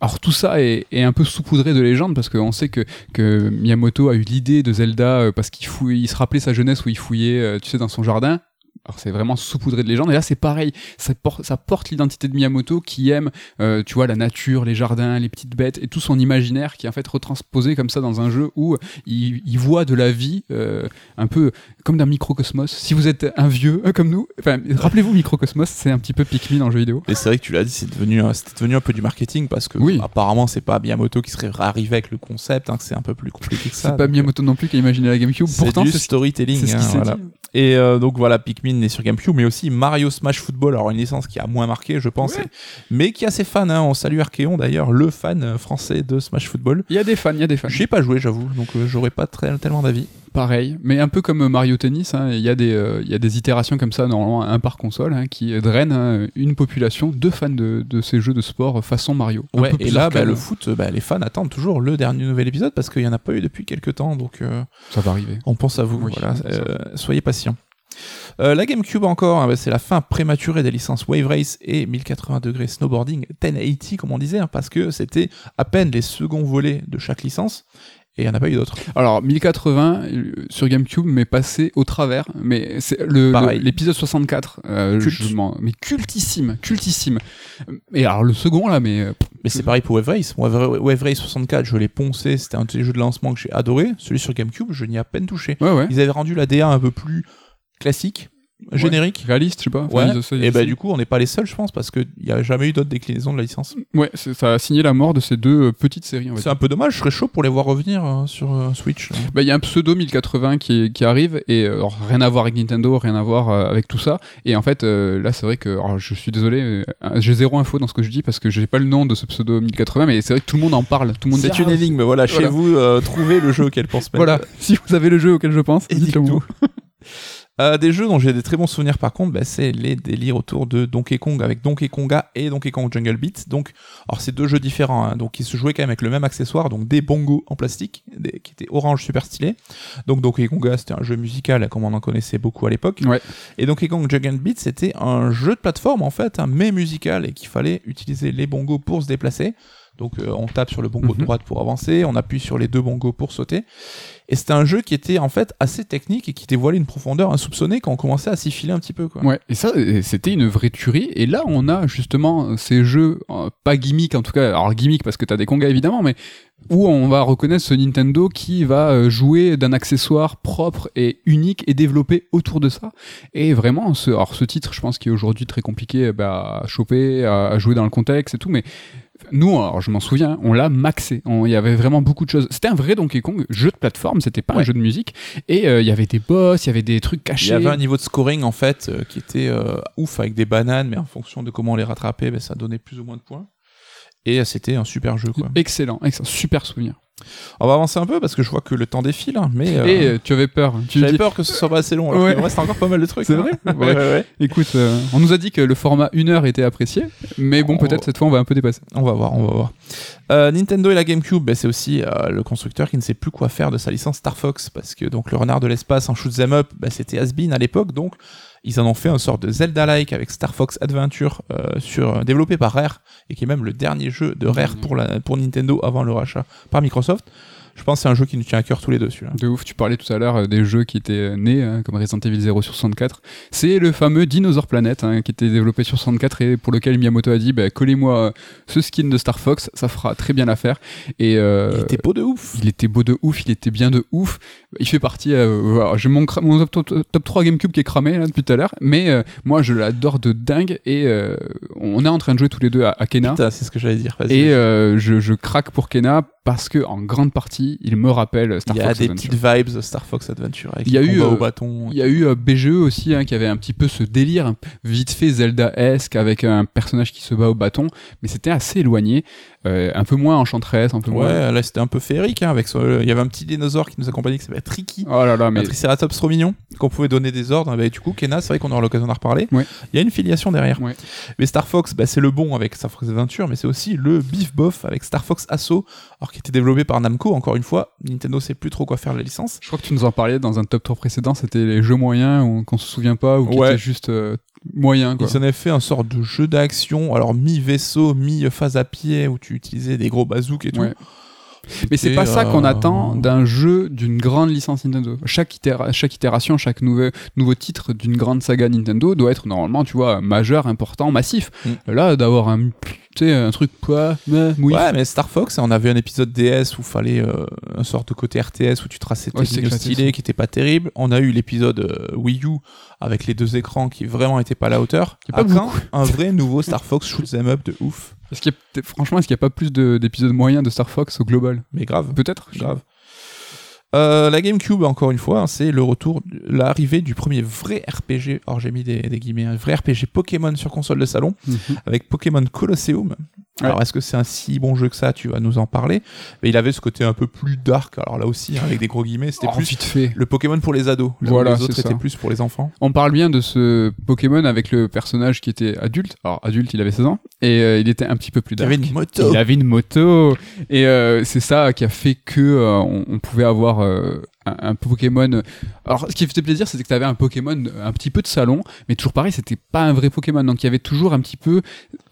alors tout ça est, un peu saupoudré de légende parce qu'on sait que, Miyamoto a eu l'idée de Zelda euh, parce qu'il il se rappelait sa jeunesse où il fouillait, euh, tu sais, dans son jardin. Alors c'est vraiment saupoudré de légendes. Et là, c'est pareil. Ça porte, ça porte l'identité de Miyamoto qui aime, euh, tu vois, la nature, les jardins, les petites bêtes et tout son imaginaire qui est en fait retransposé comme ça dans un jeu où il, il voit de la vie euh, un peu comme d'un microcosmos. Si vous êtes un vieux euh, comme nous, rappelez-vous Microcosmos, c'est un petit peu Pikmin dans le jeu vidéo. Et c'est vrai que tu l'as dit, c'est devenu, c'était devenu un peu du marketing parce que Oui. apparemment c'est pas Miyamoto qui serait arrivé avec le concept, hein, que c'est un peu plus compliqué que ça. C'est pas Miyamoto non plus qui a imaginé la GameCube. C'est Pourtant, du c'est ce storytelling. hein, voilà. Et euh, donc voilà, Pikmin est sur GameCube, mais aussi Mario Smash Football, alors une licence qui a moins marqué, je pense, Ouais. mais qui a ses fans. Hein. On salue Archeon d'ailleurs, le fan euh, français de Smash Football. Il y a des fans, il y a des fans. J'y ai pas joué, j'avoue, donc euh, j'aurais pas très, tellement d'avis. Pareil, mais un peu comme Mario Tennis, hein, il y, a des, euh, il y a des itérations comme ça, normalement un par console, hein, qui drainent hein, une population de fans de, de ces jeux de sport façon Mario. Ouais, et là, bah, le foot, bah, les fans attendent toujours le dernier nouvel épisode parce qu'il y en a pas eu depuis quelques temps, donc euh, ça va arriver. on pense à vous. Oui, voilà, euh, soyez patients. Euh, la GameCube encore, hein, bah, c'est la fin prématurée des licences Wave Race et 1080 degrés snowboarding 1080 comme on disait, hein, parce que c'était à peine les seconds volets de chaque licence et il n'y en a pas eu d'autres. Alors 1080 euh, sur GameCube, mais passé au travers. Mais c'est le l'épisode 64, euh, Culte. je m'en- mais cultissime, cultissime. Et alors le second là, mais euh, Mais c'est pareil pour Wave Race. Wave, Wave Race 64, je l'ai poncé, c'était un de ces jeux de lancement que j'ai adoré. Celui sur GameCube, je n'y ai à peine touché. ouais ouais, Ils avaient rendu la DA un peu plus classique, générique. réaliste, je sais pas. Ouais. Et bah du coup, on n'est pas les seuls, je pense, parce qu'il n'y a jamais eu d'autres déclinaisons de la licence. Ouais, ça a signé la mort de ces deux euh, petites séries. C'est un peu dommage, je serais chaud pour les voir revenir euh, sur euh, Switch. Bah, il y a un pseudo 1080 qui, arrive et euh, alors, rien à voir avec Nintendo, rien à voir avec tout ça. Et en fait, là, c'est vrai que alors, je suis désolé, j'ai zéro info dans ce que je dis parce que j'ai pas le nom de ce pseudo 1080, mais c'est vrai que tout le monde en parle. Tout le monde C'est une Ah, énigme, voilà, chez Voilà. vous, euh, trouvez le jeu auquel pense mettre. Voilà, si vous avez le jeu auquel je pense, dites-le dites moi. Euh, des jeux dont j'ai des très bons souvenirs par contre, bah, c'est les délires autour de Donkey Kong avec Donkey Konga et Donkey Kong Jungle Beat. Donc, alors c'est deux jeux différents, hein, donc ils se jouaient quand même avec le même accessoire, donc des bongos en plastique, des- qui étaient orange super stylés. Donc Donkey Konga c'était un jeu musical comme on en connaissait beaucoup à l'époque. Ouais. Et Donkey Kong Jungle Beat c'était un jeu de plateforme en fait, hein, mais musical et qu'il fallait utiliser les bongos pour se déplacer. Donc euh, on tape sur le bongo de Mhm. droite pour avancer, on appuie sur les deux bongos pour sauter. Et c'était un jeu qui était en fait assez technique et qui dévoilait une profondeur insoupçonnée quand on commençait à s'y filer un petit peu. Quoi. Ouais, et ça, c'était une vraie tuerie. Et là, on a justement ces jeux, euh, pas gimmick en tout cas, alors gimmick parce que t'as des congas évidemment, mais où on va reconnaître ce Nintendo qui va euh, jouer d'un accessoire propre et unique et développé autour de ça. Et vraiment, ce, alors ce titre, je pense qu'il est aujourd'hui très compliqué bah, à choper, à, à jouer dans le contexte et tout, mais nous, alors je m'en souviens, on l'a maxé. Il y avait vraiment beaucoup de choses. C'était un vrai Donkey Kong, jeu de plateforme, c'était pas un jeu de musique. Et euh, il y avait des boss, il y avait des trucs Il cachés. y avait un niveau de scoring en fait euh, qui était euh, ouf avec des bananes, mais en fonction de comment on les rattrapait, ben, ça donnait plus ou moins de points. Et c'était un super jeu. Quoi. Excellent, excellent, super souvenir. On va avancer un peu parce que je vois que le temps défile, hein, mais euh, Et euh, tu avais peur. Tu j'avais dis, peur que ce soit pas assez long. Alors Ouais. me reste encore pas mal de trucs. C'est hein. vrai ouais, ouais, ouais. écoute, euh, on nous a dit que le format 1 heure était apprécié, mais bon, Oh. peut-être cette fois on va un peu dépasser. On va voir, on va voir. Euh, Nintendo et la GameCube, ben, c'est aussi le constructeur qui ne sait plus quoi faire de sa licence Star Fox parce que donc le renard de l'espace en shoot 'em up, ben, c'était has-been à l'époque, donc ils en ont fait un sort de Zelda-like avec Star Fox Adventure euh, sur euh, développé par Rare et qui est même le dernier jeu de Rare Mhm. pour la pour Nintendo avant le rachat par Microsoft. Je pense que c'est un jeu qui nous tient à cœur tous les deux celui-là. De ouf, tu parlais tout à l'heure euh, des jeux qui étaient euh, nés, hein, comme Resident Evil 0 sur 64. C'est le fameux Dinosaur Planet hein, qui était développé sur 64 et pour lequel Miyamoto a dit bah, collez-moi euh, ce skin de Star Fox, ça fera très bien l'affaire. Et euh, Il était beau de ouf. il était beau de ouf, il était bien de ouf. Il fait partie. Euh, j'ai mon, top, top- top 3 GameCube qui est cramé là, depuis tout à l'heure, mais euh, moi je l'adore de dingue et euh, on est en train de jouer tous les deux à, à Kena. Putain, c'est ce que j'allais dire. vas-y. Et euh, je, je craque pour Kena parce que en grande partie, il me rappelle Star il y a Fox des Adventure. petites vibes de Star Fox Adventure avec Il y a eu, euh, au bâton. Il y a eu euh, BGE aussi hein, qui avait un petit peu ce délire peu vite fait Zelda-esque avec un personnage qui se bat au bâton, mais c'était assez éloigné, euh, un peu moins enchanteresse, un peu moins. Ouais, là c'était un peu féerique, hein, avec ce- il y avait un petit dinosaure qui nous accompagnait qui s'appelait Tricky. Oh là là, mais Un Triceratops trop mignon, qu'on pouvait donner des ordres. Bah, du coup, Kena, c'est vrai qu'on aura l'occasion d'en reparler. Ouais. Il y a une filiation derrière. Ouais. Mais Star Fox, bah, c'est le bon avec Star Fox Adventure, mais c'est aussi le bif bof avec Star Fox Assault, alors qui était développé par Namco. Encore une fois, Nintendo sait plus trop quoi faire de la licence. je crois que tu nous en parlais dans un top 3 précédent, c'était les jeux moyens qu'on se souvient pas ou qui Ouais. étaient juste euh, moyens quoi. Ils en avaient fait un sort de jeu d'action, alors mi-vaisseau, mi-phase à pied, où tu utilisais des gros bazooks et tout. Ouais. Mais c'est pas ça qu'on euh, attend d'un jeu d'une grande licence Nintendo. Chaque, itéra- chaque itération, chaque nouveau, nouveau titre d'une grande saga Nintendo doit être normalement, tu vois, majeur, important, massif. Mm. Là, d'avoir un, truc quoi, mais, oui. Ouais, mais Star Fox, on avait un épisode DS où fallait euh, un sorte de côté RTS où tu traçais tes Ouais, lignes stylées qui était pas terrible. On a eu l'épisode euh, Wii U avec les deux écrans qui vraiment étaient pas à la hauteur. Pas un vrai nouveau Star Fox shoot them up de ouf. Est-ce qu'il y a- franchement, est-ce qu'il n'y a pas plus de- d'épisodes moyens de Star Fox au global Mais grave. Peut-être Grave. Euh, la GameCube, encore une fois, hein, c'est le retour, l'arrivée du premier vrai RPG, alors j'ai mis des, des guillemets, un vrai RPG Pokémon sur console de salon, Mhm. avec Pokémon Colosseum. Alors est-ce que c'est un si bon jeu que ça Tu vas nous en parler? Mais il avait ce côté un peu plus dark, alors là aussi, hein, avec des gros guillemets, c'était Oh, plus vite fait. le Pokémon pour les ados. Voilà, les autres étaient plus pour les enfants. On parle bien de ce Pokémon avec le personnage qui était adulte. Alors, adulte, il avait 16 ans. Et euh, il était un petit peu plus Il dark. avait une moto. Il avait une moto et euh, c'est ça qui a fait que euh, on, on pouvait avoir un, un Pokémon. Alors ce qui faisait plaisir, c'était que tu avais un Pokémon un petit peu de salon, mais toujours pareil, c'était pas un vrai Pokémon. Donc il y avait toujours un petit peu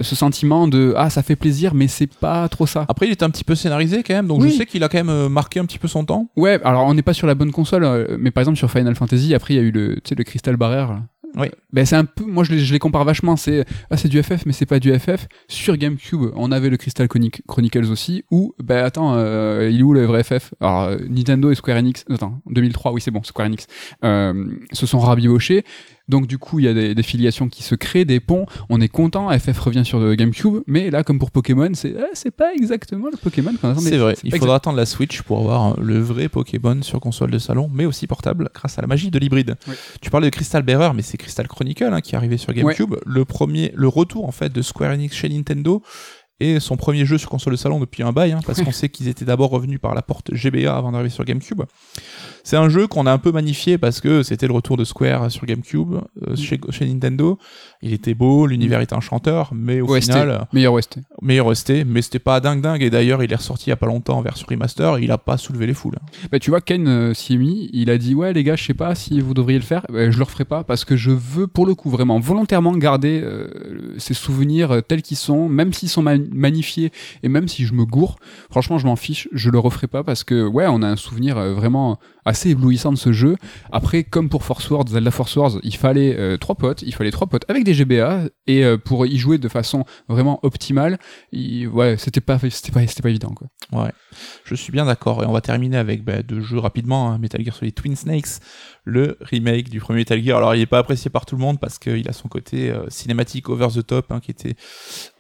ce sentiment de ah ça fait plaisir, mais c'est pas trop ça. Après, il était un petit peu scénarisé quand même, donc Oui. je sais qu'il a quand même euh, marqué un petit peu son temps. Ouais, alors on n'est pas sur la bonne console, euh, mais par exemple sur Final Fantasy, après il y a eu le, le Crystal Barrière. Oui. Ben c'est un peu, moi je les, compare vachement. C'est ah c'est du FF, mais c'est pas du FF. Sur GameCube, on avait le Crystal Chronic- Chronicles aussi. Où ben attends, euh, il est où le vrai FF Alors euh, Nintendo et Square Enix, attends 2003, oui c'est bon, Square Enix euh, se sont rabibochés. Donc du coup il y a des, des filiations qui se créent, des ponts. On est content. FF revient sur le GameCube, mais là comme pour Pokémon, c'est c'est pas exactement le Pokémon qu'on attendait. C'est vrai, il faudra attendre la Switch pour avoir euh, le vrai Pokémon sur console de salon, mais aussi portable grâce à la magie de l'hybride. Oui. Tu parlais de Crystal Bearer, mais c'est Crystal Chronicle hein, qui est arrivé sur GameCube. Le premier, le retour en fait de Square Enix chez Nintendo et son premier jeu sur console de salon depuis un bail, hein, parce qu'on sait qu'ils étaient d'abord revenus par la porte GBA avant d'arriver sur GameCube. C'est un jeu qu'on a un peu magnifié parce que c'était le retour de Square sur GameCube, euh, chez, chez Nintendo. Il était beau, l'univers était enchanteur, mais au OST, final, meilleur OST. meilleur OST, mais c'était pas dingue dingue. Et d'ailleurs, il est ressorti il y a pas longtemps en version remaster et il a pas soulevé les foules. Bah, tu vois, Ken euh, s'y est mis, il a dit Ouais, les gars, je sais pas si vous devriez le faire. Bah, je le referai pas parce que je veux, pour le coup, vraiment volontairement garder euh, ces souvenirs euh, tels qu'ils sont, même s'ils sont ma- magnifiés et même si je me gourre. Franchement, je m'en fiche, je le referai pas parce que, ouais, on a un souvenir euh, vraiment assez éblouissant de ce jeu. Après, comme pour Force Wars, Zelda Force Wars, il fallait euh, trois potes, il fallait trois potes avec des GBA et euh, pour y jouer de façon vraiment optimale, il- ouais, c'était pas, c'était pas, c'était pas évident, quoi. Ouais, je suis bien d'accord. Et on va terminer avec bah, deux jeux rapidement. hein. Metal Gear Solid Twin Snakes, le remake du premier Metal Gear. Alors, il est pas apprécié par tout le monde parce qu'il a son côté euh, cinématique over the top hein, qui était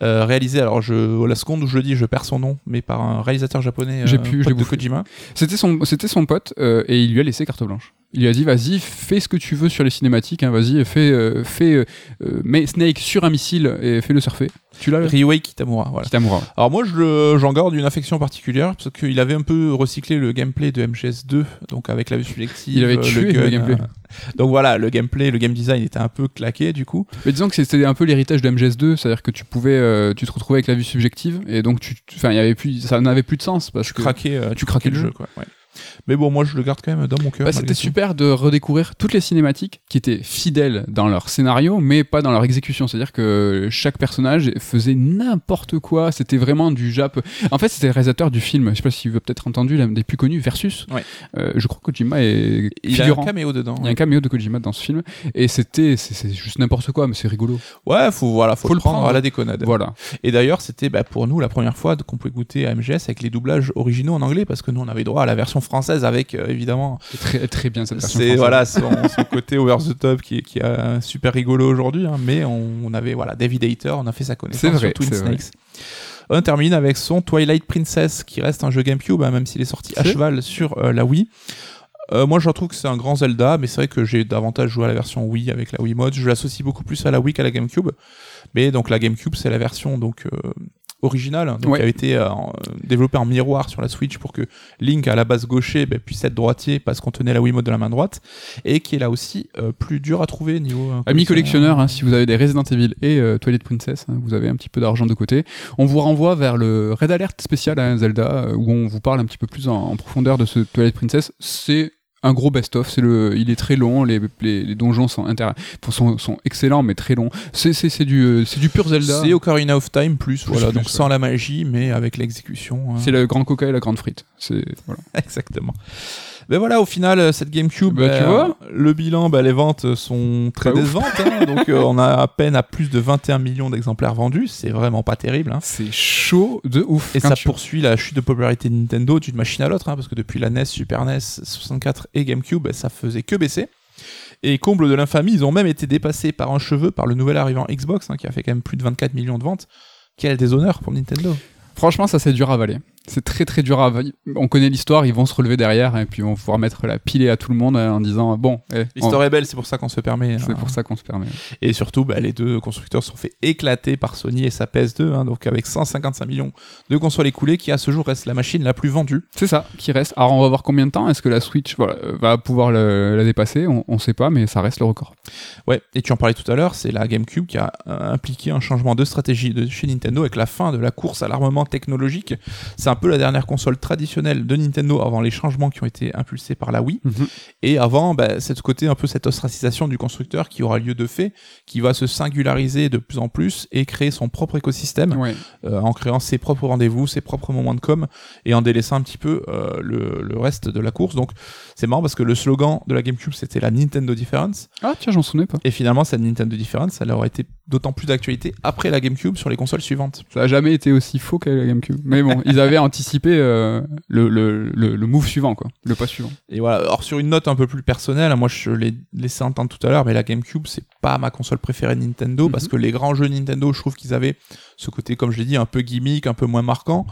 réalisé. Alors, je, la seconde où je le dis, je perds son nom, mais par un réalisateur japonais, J'ai pu, de. Kojima. C'était son, c'était son pote euh, et il lui a laissé carte blanche. Il lui a dit vas-y fais ce que tu veux sur les cinématiques, hein, vas-y fais, euh, fais euh, euh, mets Snake sur un missile et fais-le surfer. Tu l'as le Ryuhei Kitamura. Voilà. Kitamura. Alors moi, je j'en garde une affection particulière parce qu'il avait un peu recyclé le gameplay de MGS2, donc avec la vue subjective, Il avait euh, tué le gun, gameplay. donc voilà, le gameplay, le game design était un peu claqué du coup. Mais disons que c'était un peu l'héritage de MGS2, c'est-à-dire que tu pouvais, euh, tu te retrouvais avec la vue subjective et donc tu, enfin il y avait plus, ça n'avait plus de sens parce Tu que craquais, tu craquais le le jeu, quoi. ouais. Mais bon, moi je le garde quand même dans mon cœur. Bah, c'était super de redécouvrir toutes les cinématiques qui étaient fidèles dans leur scénario, mais pas dans leur exécution. C'est-à-dire que chaque personnage faisait n'importe quoi. C'était vraiment du Jap. En fait, c'était le réalisateur du film. Je sais pas si vous avez peut-être entendu l'un des plus connus, Versus. Ouais. Euh, je crois que Kojima est Il a un caméo dedans. Il y a un caméo de Kojima dans ce film et c'était c'est juste n'importe quoi mais c'est rigolo. Ouais, faut voilà, faut, Faut le le prendre prendre. à la déconnade. Voilà. Et d'ailleurs, c'était bah, pour nous la première fois qu'on pouvait goûter à MGS avec les doublages originaux en anglais parce que nous on avait droit à la version française avec euh, évidemment très très bien cette version c'est voilà son, son côté over the top qui est, qui est euh, super rigolo aujourd'hui hein, mais on, on avait voilà David Hayter on a fait sa connaissance vrai, sur Twin vrai. Snakes on termine avec son Twilight Princess qui reste un jeu GameCube hein, même s'il est sorti à cheval sur euh, la Wii Euh, moi, je trouve que c'est un grand Zelda, mais c'est vrai que j'ai davantage joué à la version Wii avec la Wii Mode. Je l'associe beaucoup plus à la Wii qu'à la GameCube. Mais donc la GameCube, c'est la version donc euh, originale, hein, donc Ouais. qui a été euh, en- développée en miroir sur la Switch pour que Link à la base gaucher ben, puisse être droitier parce qu'on tenait la Wii Mode de la main droite, et qui est là aussi euh, plus dur à trouver niveau. euh, Amis collectionneurs, hein, si vous avez des Resident Evil et euh, Twilight Princess, hein, vous avez un petit peu d'argent de côté. On vous renvoie vers le Red Alert spécial à Zelda, euh, où on vous parle un petit peu plus en, en profondeur de ce Twilight Princess. C'est un gros best-of. C'est le, il est très long. Les, les, les donjons sont, intér- sont, sont excellents, mais très longs. C'est, c'est, c'est du, euh, c'est du pur Zelda. C'est Ocarina of Time plus, Plus, voilà, plus, donc ouais. sans la magie, mais avec l'exécution. hein. C'est le grand coca et la grande frite. C'est voilà. Exactement. Ben voilà, au final, euh, cette GameCube, Bah, tu euh, vois le bilan, bah, les ventes sont très Pas décevantes. hein. donc, euh, on a à peine à plus de 21 millions d'exemplaires vendus. C'est vraiment pas terrible. hein. C'est chaud de ouf. Et Quand ça tu- poursuit la chute de popularité de Nintendo d'une machine à l'autre, hein, parce que depuis la NES, Super NES, 64 et GameCube, bah, ça faisait que baisser. Et comble de l'infamie, ils ont même été dépassés par un cheveu par le nouvel arrivant Xbox, hein, qui a fait quand même plus de 24 millions de ventes. Quel déshonneur pour Nintendo. Franchement, ça c'est dur à avaler. C'est très très dur à. On connaît l'histoire, ils vont se relever derrière et puis on va pouvoir mettre la pilée à tout le monde euh, en disant bon, eh, L'histoire est belle, c'est pour ça qu'on se permet. c'est hein. pour ça qu'on se permet. Et surtout, bah, les deux constructeurs se sont fait éclater par Sony et sa PS2, hein, donc avec 155 millions de consoles écoulées, qui à ce jour reste la machine la plus vendue. C'est ça qui reste. Alors on va voir combien de temps est-ce que la Switch voilà, euh, va pouvoir le- la dépasser? On, on sait pas, mais ça reste le record. Ouais, et tu en parlais tout à l'heure, c'est la GameCube qui a euh, impliqué un changement de stratégie de chez Nintendo avec la fin de la course à l'armement technologique. C'est un peu la dernière console traditionnelle de Nintendo avant les changements qui ont été impulsés par la Wii. Et avant, bah, cette côté un peu cette ostracisation du constructeur qui aura lieu de fait, qui va se singulariser de plus en plus et créer son propre écosystème Ouais. euh, en créant ses propres rendez-vous, ses propres moments de com et en délaissant un petit peu euh, le, le reste de la course. Donc c'est marrant parce que le slogan de la GameCube c'était la Nintendo Difference Ah tiens, j'en souvenais pas. et finalement cette Nintendo Difference elle aurait été d'autant plus d'actualité après la GameCube sur les consoles suivantes. Ça a jamais été aussi faux qu'avec la GameCube. Mais bon, ils avaient anticipé euh, le, le, le, le move suivant, quoi. Le pas suivant. Et voilà, alors sur une note un peu plus personnelle, moi je l'ai laissé entendre tout à l'heure, mais la GameCube c'est pas ma console préférée de Nintendo Mhm. parce que les grands jeux Nintendo, je trouve qu'ils avaient ce côté, comme je l'ai dit, un peu gimmick, un peu moins marquant.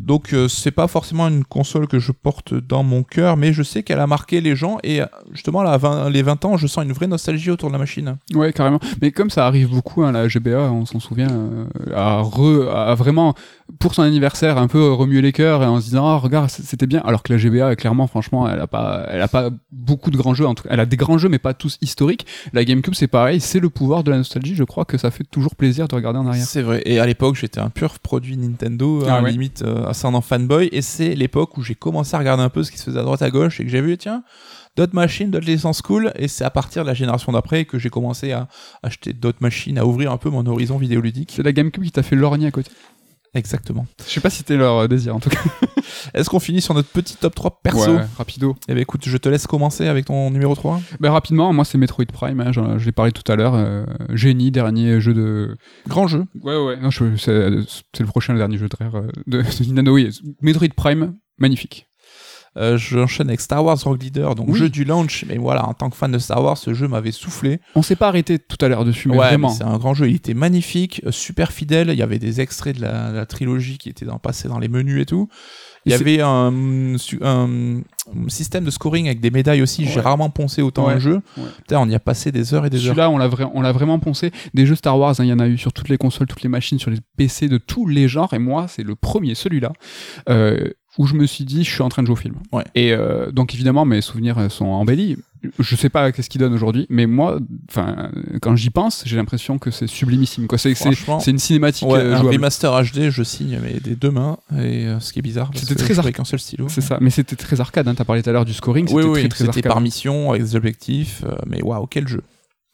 Donc euh, c'est pas forcément une console que je porte dans mon cœur, mais je sais qu'elle a marqué les gens et euh, justement là, à 20 les 20 ans, je sens une vraie nostalgie autour de la machine. Ouais, carrément. Mais comme ça arrive beaucoup, hein, la GBA, on s'en souvient, euh, à, re, à vraiment, pour son anniversaire, un peu remuer les cœurs et en se disant, ah, regarde, c- c'était bien. Alors que la GBA, clairement, franchement, elle a pas, elle a pas beaucoup de grands jeux. En tout cas, elle a des grands jeux, mais pas tous historiques. La GameCube, c'est pareil, c'est le pouvoir de la nostalgie. Je crois que ça fait toujours plaisir de regarder en arrière. C'est vrai. Et à l'époque, j'étais un pur produit Nintendo, Ah hein, ouais. limite euh, ascendant fanboy. Et c'est l'époque où j'ai commencé à regarder un peu ce qui se faisait à droite à gauche et que j'ai vu, tiens, d'autres machines, d'autres licences cool. Et c'est à partir de la génération d'après que j'ai commencé à acheter d'autres machines, à ouvrir un peu mon horizon vidéoludique. C'est la GameCube qui t'a fait lorgner à côté. Exactement. Je sais pas si c'était leur euh, désir, en tout cas. Est-ce qu'on finit sur notre petit top 3 perso? Ouais, rapido. Eh ben écoute, je te laisse commencer avec ton numéro 3. Ben, rapidement, moi, c'est Metroid Prime. Hein, j'en- je l'ai parlé tout à l'heure. euh, génie, dernier jeu de, Grand jeu. Ouais, ouais, non, je- c'est c'est le prochain, le dernier jeu de rare euh, de, de Nintendo. Oui, Metroid Prime, magnifique. Euh, J'enchaîne avec Star Wars Rogue Leader, donc Oui. jeu du launch. Mais voilà, en tant que fan de Star Wars, ce jeu m'avait soufflé. On s'est pas arrêté tout à l'heure dessus, mais ouais, vraiment. c'est un grand jeu. Il était magnifique, euh, super fidèle. Il y avait des extraits de la, trilogie qui étaient dans, passés dans les menus et tout. Il y avait un, système de scoring avec des médailles aussi. J'ai rarement poncé autant Ouais. un jeu. Ouais. Putain, on y a passé des heures et des heures. Celui-là, on l'a vra- on l'a vraiment poncé. Des jeux Star Wars, hein, il y en a eu sur toutes les consoles, toutes les machines, sur les PC de tous les genres. Et moi, c'est le premier, celui-là, euh, où je me suis dit, je suis en train de jouer au film. Ouais. Et euh, donc, évidemment, mes souvenirs euh, sont embellis. Je sais pas qu'est-ce qu'il donne aujourd'hui, mais moi, enfin, quand j'y pense, j'ai l'impression que c'est sublimissime. Quoi. C'est, une cinématique Ouais, euh, un remaster HD, je signe mais des deux mains. Et euh, ce qui est bizarre, C'était très je joue arc- avec un seul stylo. C'est ça, mais c'était très arcade. Hein. T'as parlé tout à l'heure du scoring, c'était Oui, oui, très très c'était arcade. par mission avec des objectifs. euh, mais waouh, quel jeu.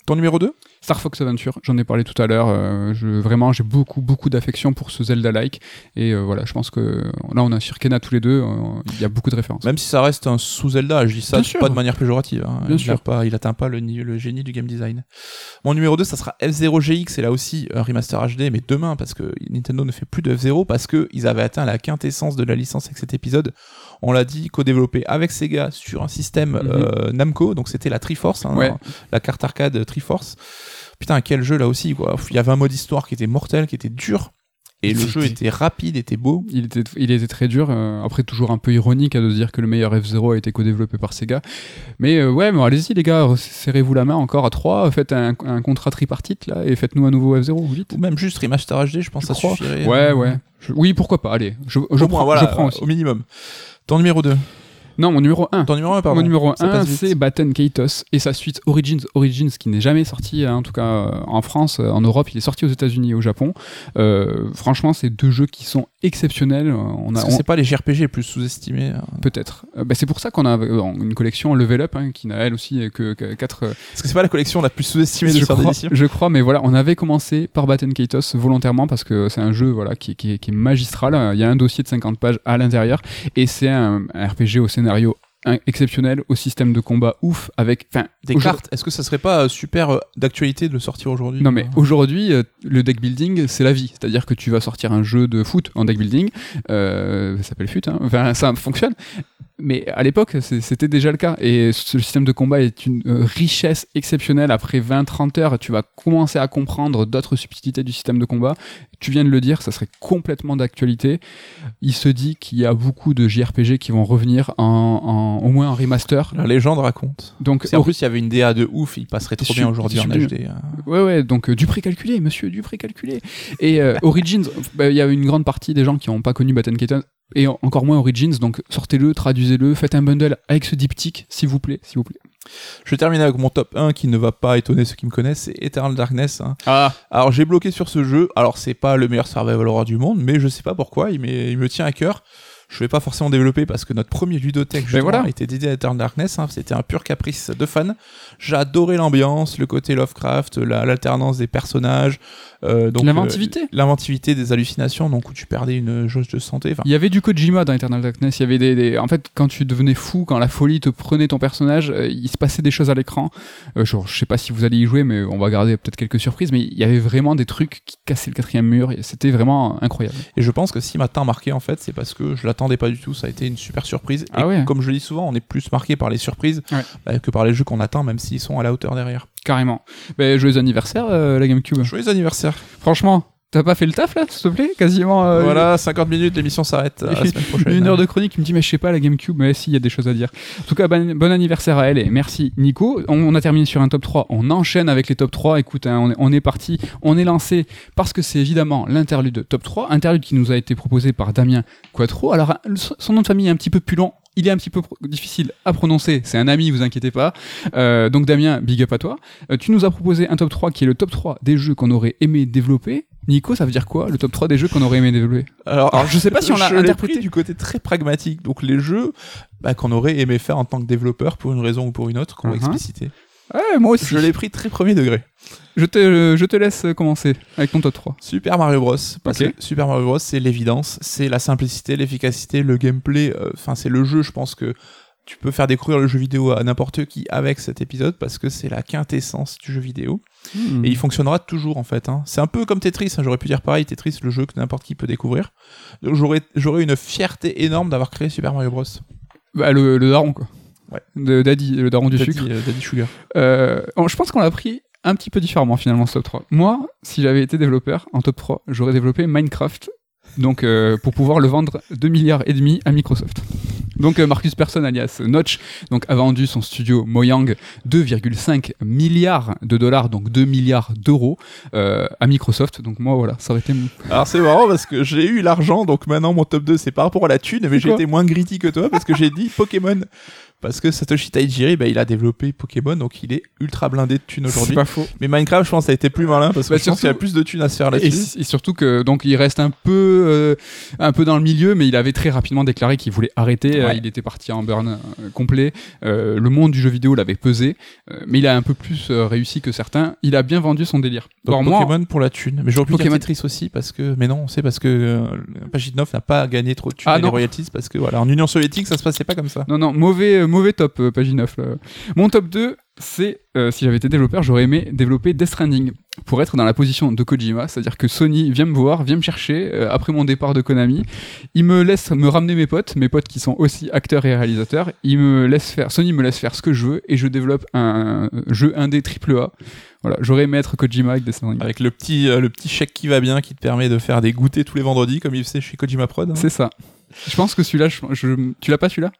Ton numéro 2 Star Fox Adventure, j'en ai parlé tout à l'heure. euh, vraiment, j'ai beaucoup, beaucoup d'affection pour ce Zelda-like. Et euh, voilà, je pense que là, on a sur Kena tous les deux. euh, Il y a beaucoup de références. Même si ça reste un sous-Zelda, je dis ça pas de manière péjorative. hein. Bien il sûr. Pas, il atteint pas le, le génie du game design. Mon numéro 2, ça sera F0 GX, et là aussi un remaster HD, mais demain, parce que Nintendo ne fait plus de F0, parce qu'ils avaient atteint la quintessence de la licence avec cet épisode. On l'a dit, co-développé avec Sega sur un système Mhm. Namco, donc c'était la Triforce, hein, Ouais. la carte arcade Triforce. Putain, quel jeu là aussi, quoi. Il y avait un mode histoire qui était mortel, qui était dur, et le jeu était rapide, était beau. Il était, il était très dur. euh, après, toujours un peu ironique à de se dire que le meilleur F0 a été co-développé par Sega. Mais euh, ouais, mais allez-y les gars, serrez-vous la main encore à 3, faites un, un contrat tripartite là et faites-nous un nouveau F0 vite. Ou même juste remaster HD, je pense ça suffirait. Ouais, ouais. Je- oui, pourquoi pas, allez, je, prends, voilà, je prends aussi. au minimum. Ton numéro 2 Non, mon numéro 1. Ton numéro 1, pardon. Mon numéro Ça 1, passe vite. c'est Batten Kaitos et sa suite Origins. Origins qui n'est jamais sorti, hein, en tout cas euh, en France, euh, en Europe, il est sorti aux États-Unis et au Japon. Euh, franchement, c'est deux jeux qui sont exceptionnels. On a, on- c'est pas les JRPG les plus sous-estimés. hein. Peut-être. Euh, bah, c'est pour ça qu'on a une collection Level Up hein, qui n'a elle aussi que, que 4 Parce que c'est pas la collection la plus sous-estimée de je crois, je crois, mais voilà, on avait commencé par Batten Kaitos volontairement parce que c'est un jeu voilà qui, qui est- qui est magistral. Il y a un dossier de 50 pages à l'intérieur et c'est un, un RPG au scénario exceptionnel, au système de combat ouf, avec, Des cartes, est-ce que ça serait pas euh, super euh, d'actualité de le sortir aujourd'hui? Non mais aujourd'hui, euh, le deck building, c'est la vie. C'est-à-dire que tu vas sortir un jeu de foot en deck building, euh, ça s'appelle FUT, hein. enfin ça fonctionne. Mais à l'époque, c'était déjà le cas. Et ce système de combat est une euh, richesse exceptionnelle. Après 20-30 heures, tu vas commencer à comprendre d'autres subtilités du système de combat. Tu viens de le dire, ça serait complètement d'actualité. Il se dit qu'il y a beaucoup de JRPG qui vont revenir en, en- au moins en remaster. La légende raconte. Donc, en plus il y avait une DA de ouf, il passerait trop bien aujourd'hui en. HD. hein. Ouais, ouais, donc euh, du précalculé, monsieur, du précalculé. Et euh, Origins, bah, il y a une grande partie des gens qui n'ont pas connu Batten Kaitos, et en- encore moins Origins, donc sortez-le, traduisez-le, faites un bundle avec ce diptyque, s'il vous plaît, s'il vous plaît. Je termine avec mon top 1 qui ne va pas étonner ceux qui me connaissent, c'est Eternal Darkness. hein. Ah Alors j'ai bloqué sur ce jeu, alors c'est pas le meilleur survival horror du monde, mais je sais pas pourquoi, il me tient à cœur. Je vais pas forcément développer parce que notre premier ludothèque justement, voilà. était dédié à Eternal Darkness, hein. c'était un pur caprice de fan. J'adorais l'ambiance, le côté Lovecraft, la- l'alternance des personnages, euh, donc L'inventivité. euh, l'inventivité des hallucinations, donc où tu perdais une jauge de santé. Il y avait du Kojima dans Eternal Darkness, il y avait des, des- En fait, quand tu devenais fou, quand la folie te prenait ton personnage, euh, il se passait des choses à l'écran. Genre, je sais pas si vous allez y jouer, mais on va garder peut-être quelques surprises, mais il y avait vraiment des trucs qui cassaient le quatrième mur, c'était vraiment incroyable. Et je pense que si m'a tant marqué en fait, c'est parce que je l'attendais pas du tout. Ça a été une super surprise. Ah et ouais. comme je le dis souvent, on est plus marqué par les surprises Ouais. bah, que par les jeux qu'on attend, même s'ils sont à la hauteur derrière. Carrément. Mais joyeux anniversaire, euh, la GameCube. Joyeux anniversaire. Franchement, t'as pas fait le taf là, s'il te plaît Quasiment. euh, voilà, 50 minutes, l'émission s'arrête euh, la semaine prochaine. Une heure de chronique, il me dit, mais je sais pas, la GameCube, mais si, il y a des choses à dire. En tout cas, bon, bon anniversaire à elle et merci Nico. On, on a terminé sur un top 3, on enchaîne avec les top 3. Écoute, hein, on, est, on est parti, on est lancé parce que c'est évidemment l'interlude top 3, interlude qui nous a été proposé par Damien Quattro. Alors, le- son nom de famille est un petit peu plus long. Il est un petit peu difficile à prononcer, c'est un ami, vous inquiétez pas. Euh, donc Damien, big up à toi. Euh, tu nous as proposé un top 3 qui est le top 3 des jeux qu'on aurait aimé développer. Nico, ça veut dire quoi, le top 3 des jeux qu'on aurait aimé développer? Alors, Alors, je sais pas si on l'a interprété. pris du côté très pragmatique. Donc, les jeux bah, qu'on aurait aimé faire en tant que développeur pour une raison ou pour une autre, qu'on va Mhm. expliciter. Ouais, moi aussi. Je l'ai pris très premier degré. Je te, je te laisse commencer avec ton top 3. Super Mario Bros. Parce Ok. que Super Mario Bros, c'est l'évidence, c'est la simplicité, l'efficacité, le gameplay. euh, Enfin, c'est le jeu, je pense que tu peux faire découvrir le jeu vidéo à n'importe qui avec cet épisode parce que c'est la quintessence du jeu vidéo. Hmm. Et il fonctionnera toujours en fait. hein. C'est un peu comme Tetris, hein, j'aurais pu dire pareil, Tetris, le jeu que n'importe qui peut découvrir. Donc j'aurais, une fierté énorme d'avoir créé Super Mario Bros. Bah, le, le daron, quoi. Ouais. De Daddy, le daron du Daddy, sucre. euh, Daddy Sugar. Euh, je pense qu'on l'a pris un petit peu différemment, finalement, ce top 3. Moi, si j'avais été développeur en top 3, j'aurais développé Minecraft. Donc, euh, pour pouvoir le vendre 2 milliards et demi à Microsoft. Donc, euh, Marcus Persson, alias Notch, donc, a vendu son studio Mojang 2,5 milliards de dollars, donc 2 milliards d'euros, euh, à Microsoft. Donc, moi, voilà, ça aurait été mon- Alors c'est marrant parce que j'ai eu l'argent, donc maintenant mon top 2 c'est par rapport à la thune, mais j'ai été moins greedy que toi parce que j'ai dit Pokémon. Parce que Satoshi Tajiri, bah, il a développé Pokémon, donc il est ultra blindé de thunes C'est aujourd'hui. pas faux. Mais Minecraft, je pense, ça a été plus malin parce que Bah, je pense qu'il y a plus de thunes à se faire là-dessus. et surtout que donc il reste un peu euh, un peu dans le milieu, mais il avait très rapidement déclaré qu'il voulait arrêter. Euh, Ouais. il était parti en burn euh, complet. Euh, le monde du jeu vidéo l'avait pesé, euh, mais il a un peu plus réussi que certains. Il a bien vendu son délire. Donc Alors moi, Pokémon pour la thune. Mais j'aurais pu Pokémon. Tetris aussi parce que, mais non, c'est parce que Paginov n'a pas gagné trop de thunes Ah, et les royalties parce que voilà, en Union soviétique, ça se passait pas comme ça. non non mauvais mauvais top euh, page 9. là. Mon top 2 c'est euh, si j'avais été développeur, j'aurais aimé développer Death Stranding pour être dans la position de Kojima, c'est-à-dire que Sony vient me voir, vient me chercher euh, après mon départ de Konami, il me laisse me ramener mes potes, mes potes qui sont aussi acteurs et réalisateurs, il me laisse faire, Sony me laisse faire ce que je veux et je développe un jeu indé triple A. Voilà, j'aurais aimé être Kojima avec Death Stranding. Avec le petit, euh, le petit chèque qui va bien qui te permet de faire des goûters tous les vendredis comme il faisait chez Kojima Prod. hein. C'est ça. Je pense que celui-là, je, je- tu l'as pas celui-là?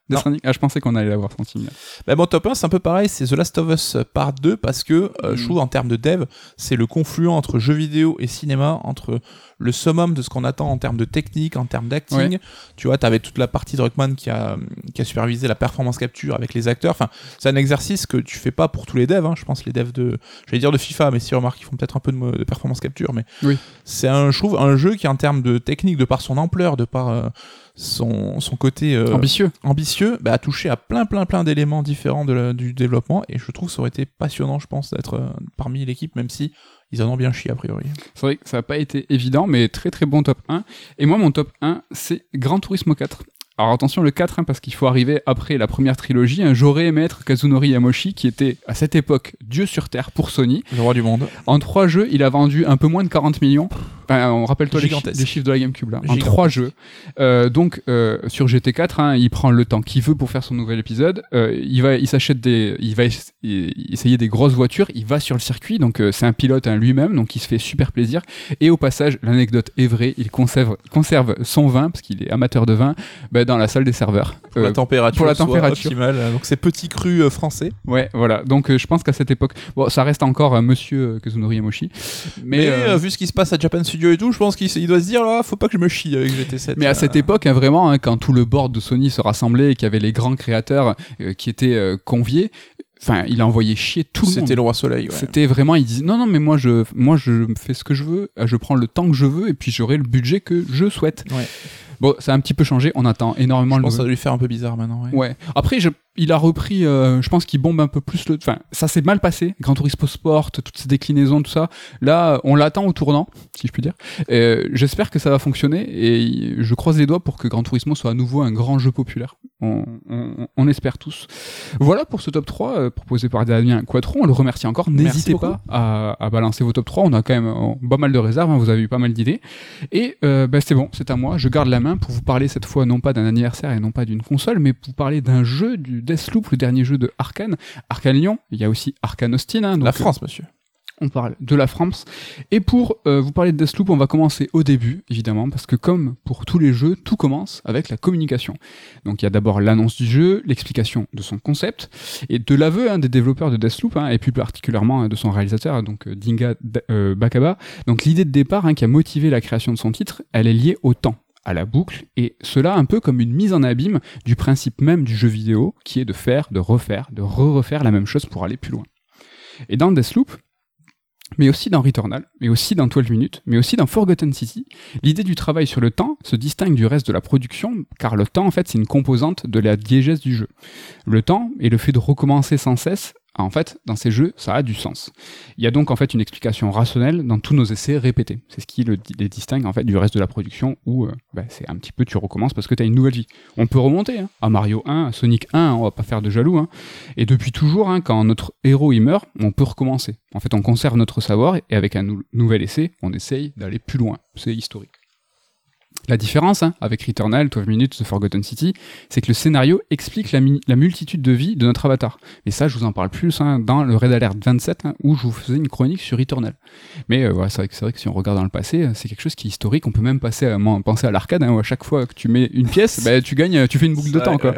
Ah, je pensais qu'on allait l'avoir senti. mais- Bah, mon top 1, c'est un peu pareil, c'est The Last of Us Part 2 parce que euh, je Mm. trouve en termes de dev, c'est le confluent entre jeux vidéo et cinéma, entre le summum de ce qu'on attend en termes de technique, en termes d'acting. Tu vois, t'avais toute la partie de Rockman qui a, qui a supervisé la performance capture avec les acteurs. Enfin, c'est un exercice que tu fais pas pour tous les devs. Hein. Je pense les devs de, j'allais dire de FIFA, mais si remarque, ils font peut-être un peu de, performance capture. Mais Oui. c'est un, je trouve, un jeu qui en termes de technique, de par son ampleur, de par euh, son, son côté euh, Ambitieux. ambitieux, bah, a touché à plein plein plein d'éléments différents de la- du développement et je trouve que ça aurait été passionnant, je pense, d'être euh, parmi l'équipe, même si ils en ont bien chié a priori. C'est vrai que ça n'a pas été évident, mais très très bon top 1. Et moi, mon top 1, c'est Gran Turismo 4. Alors attention, le 4, hein, parce qu'il faut arriver après la première trilogie. hein. J'aurais aimé être Kazunori Yamoshi, qui était à cette époque Dieu sur Terre pour Sony. Le roi du monde. En trois jeux, il a vendu un peu moins de 40 millions. Enfin, on rappelle-toi les, chi- Gigantesque. les chiffres de la GameCube là. En trois jeux. Euh, donc euh, sur GT4, hein, il prend le temps qu'il veut pour faire son nouvel épisode. Euh, il va, il s'achète des, il va essayer des grosses voitures. Il va sur le circuit, donc c'est un pilote hein, lui-même, donc il se fait super plaisir. Et au passage, l'anecdote est vraie, il conserve, conserve son vin parce qu'il est amateur de vin bah, dans la salle des serveurs. Pour Euh, la température, pour la température. optimale. Donc c'est petit cru euh, français. Ouais, voilà. Donc euh, je pense qu'à cette époque, bon, ça reste encore euh, Monsieur euh, Kazunori Yamoshi, mais, Mais, euh, euh, vu ce qui se passe à Japan Studio et tout, je pense qu'il doit se dire là, faut pas que je me chie avec GT7. Mais à cette Euh, époque, hein, vraiment, hein, quand tout le board de Sony se rassemblait et qu'il y avait les grands créateurs euh, qui étaient euh, conviés, enfin, il a envoyé chier tout le monde. C'était le roi soleil. ouais. C'était vraiment, il disait non, non, mais moi je, moi je fais ce que je veux, euh, je prends le temps que je veux et puis j'aurai le budget que je souhaite. Ouais. Bon, ça a un petit peu changé, on attend énormément Je le pense que ça doit lui faire un peu bizarre maintenant. ouais. Ouais. Après, je- il a repris, euh, je pense qu'il bombe un peu plus le. Enfin, ça s'est mal passé. Grand Turismo Sport, toutes ces déclinaisons, tout ça. Là, on l'attend au tournant, si je puis dire. Euh, J'espère que ça va fonctionner et je croise les doigts pour que Grand Turismo soit à nouveau un grand jeu populaire. On, on- on espère tous. Voilà pour ce top 3 euh, proposé par Damien Quattro. On le remercie encore. N'hésitez pas à, à balancer vos top 3. On a quand même euh, pas mal de réserves. hein. Vous avez eu pas mal d'idées. Et euh, bah, c'est bon, c'est à moi. Je garde la main pour vous parler cette fois non pas d'un anniversaire et non pas d'une console, mais pour vous parler d'un jeu du Deathloop, le dernier jeu de Arkane. Arkane Lyon, il y a aussi Arkane Austin. hein, donc, La euh, France, monsieur. On parle de la France. Et pour euh, vous parler de Deathloop, on va commencer au début, évidemment, parce que comme pour tous les jeux, tout commence avec la communication. Donc il y a d'abord l'annonce du jeu, l'explication de son concept, et de l'aveu hein, des développeurs de Deathloop, hein, et plus particulièrement hein, de son réalisateur, donc euh, Dinga euh, Bakaba. Donc l'idée de départ hein, qui a motivé la création de son titre, elle est liée au temps à la boucle, et cela un peu comme une mise en abîme du principe même du jeu vidéo, qui est de faire, de refaire, de re-refaire la même chose pour aller plus loin. Et dans Deathloop, mais aussi dans Returnal, mais aussi dans 12 minutes, mais aussi dans Forgotten City, l'idée du travail sur le temps se distingue du reste de la production, car le temps, en fait, c'est une composante de la diégèse du jeu. Le temps et le fait de recommencer sans cesse, en fait, dans ces jeux, ça a du sens. Il y a donc en fait une explication rationnelle dans tous nos essais répétés. C'est ce qui le- les distingue en fait du reste de la production où euh, bah, c'est un petit peu tu recommences parce que tu as une nouvelle vie. On peut remonter hein, à Mario 1, à Sonic 1, on va pas faire de jaloux. hein. Et depuis toujours, hein, quand notre héros il meurt, on peut recommencer. En fait, on conserve notre savoir et avec un nou- nouvel essai, on essaye d'aller plus loin. C'est historique. La différence hein, avec Returnal, 12 Minutes, The Forgotten City, c'est que le scénario explique la, multitude de vies de notre avatar. Mais ça, je vous en parle plus hein, dans le Red Alert 27, hein, où je vous faisais une chronique sur Returnal. Mais euh, voilà, c'est vrai, que- c'est vrai que si on regarde dans le passé, euh, c'est quelque chose qui est historique. On peut même passer à, penser à l'arcade, hein, où à chaque fois que tu mets une pièce, bah, tu gagnes, tu fais une boucle de temps. quoi.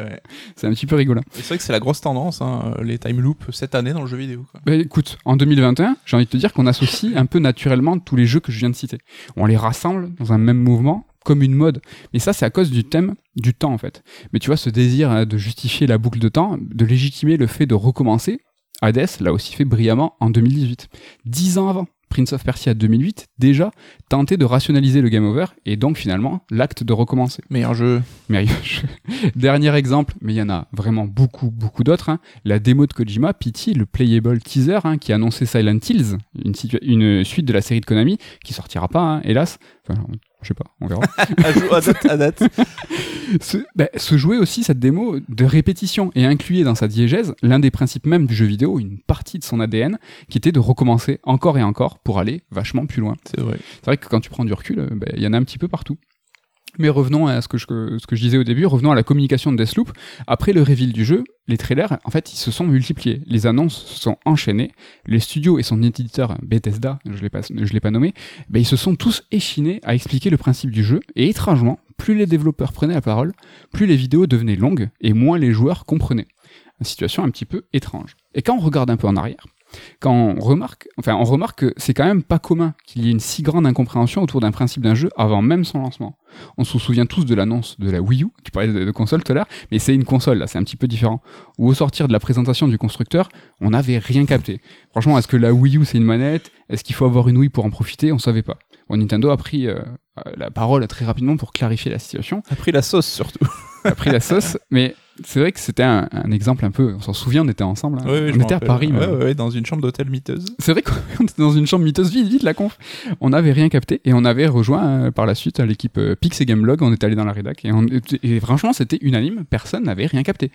C'est un petit peu rigolo. Et C'est vrai que c'est la grosse tendance, hein, les time loops cette année dans le jeu vidéo. Quoi. Bah, écoute, en 2021, j'ai envie de te dire qu'on associe un peu naturellement tous les jeux que je viens de citer. On les rassemble dans un même mouvement, comme une mode. Mais ça, c'est à cause du thème du temps, en fait. Mais tu vois, ce désir hein, de justifier la boucle de temps, de légitimer le fait de recommencer, Hades l'a aussi fait brillamment en 2018. Dix ans avant. Prince of Persia 2008, déjà, tentait de rationaliser le game over, et donc finalement, l'acte de recommencer. Meilleur jeu. Mais je- Dernier exemple, mais il y en a vraiment beaucoup, beaucoup d'autres. hein. La démo de Kojima, Pity, le playable teaser, hein, qui annonçait Silent Hills, une, suite de la série de Konami, qui sortira pas, hein, hélas. Enfin, je sais pas, on verra. à, jou- à date, à date. se, bah, se jouer aussi cette démo de répétition et incluer dans sa diégèse l'un des principes même du jeu vidéo, une partie de son ADN, qui était de recommencer encore et encore pour aller vachement plus loin. C'est vrai. C'est vrai que quand tu prends du recul, euh, bah, il y en a un petit peu partout. Mais revenons à ce que, je, disais au début, revenons à la communication de Deathloop. Après le reveal du jeu, les trailers, en fait, ils se sont multipliés. Les annonces se sont enchaînées. Les studios et son éditeur Bethesda, je ne l'ai pas, je l'ai pas nommé, ben, ils se sont tous échinés à expliquer le principe du jeu. Et étrangement, plus les développeurs prenaient la parole, plus les vidéos devenaient longues et moins les joueurs comprenaient. Une situation un petit peu étrange. Et quand on regarde un peu en arrière, quand on remarque, enfin, on remarque que c'est quand même pas commun qu'il y ait une si grande incompréhension autour d'un principe d'un jeu avant même son lancement. On se souvient tous de l'annonce de la Wii U, tu parlais de, de console tout à l'heure, mais c'est une console là, c'est un petit peu différent. Ou au sortir de la présentation du constructeur, on n'avait rien capté. Franchement, est-ce que la Wii U c'est une manette? Est-ce qu'il faut avoir une Wii pour en profiter? On savait pas. Bon, Nintendo a pris euh, la parole très rapidement pour clarifier la situation. A pris la sauce surtout. a pris la sauce, mais c'est vrai que c'était un, un exemple un peu. On s'en souvient, on était ensemble. hein. Oui, oui, je on était à. Paris. Ouais, ouais, ouais, dans une chambre d'hôtel miteuse. C'est vrai qu'on était dans une chambre miteuse, vite, vite la conf. On n'avait rien capté et on avait rejoint euh, par la suite l'équipe euh, Pix et Gameblog. On est allé dans la rédac et, on- et franchement, c'était unanime. Personne n'avait rien capté.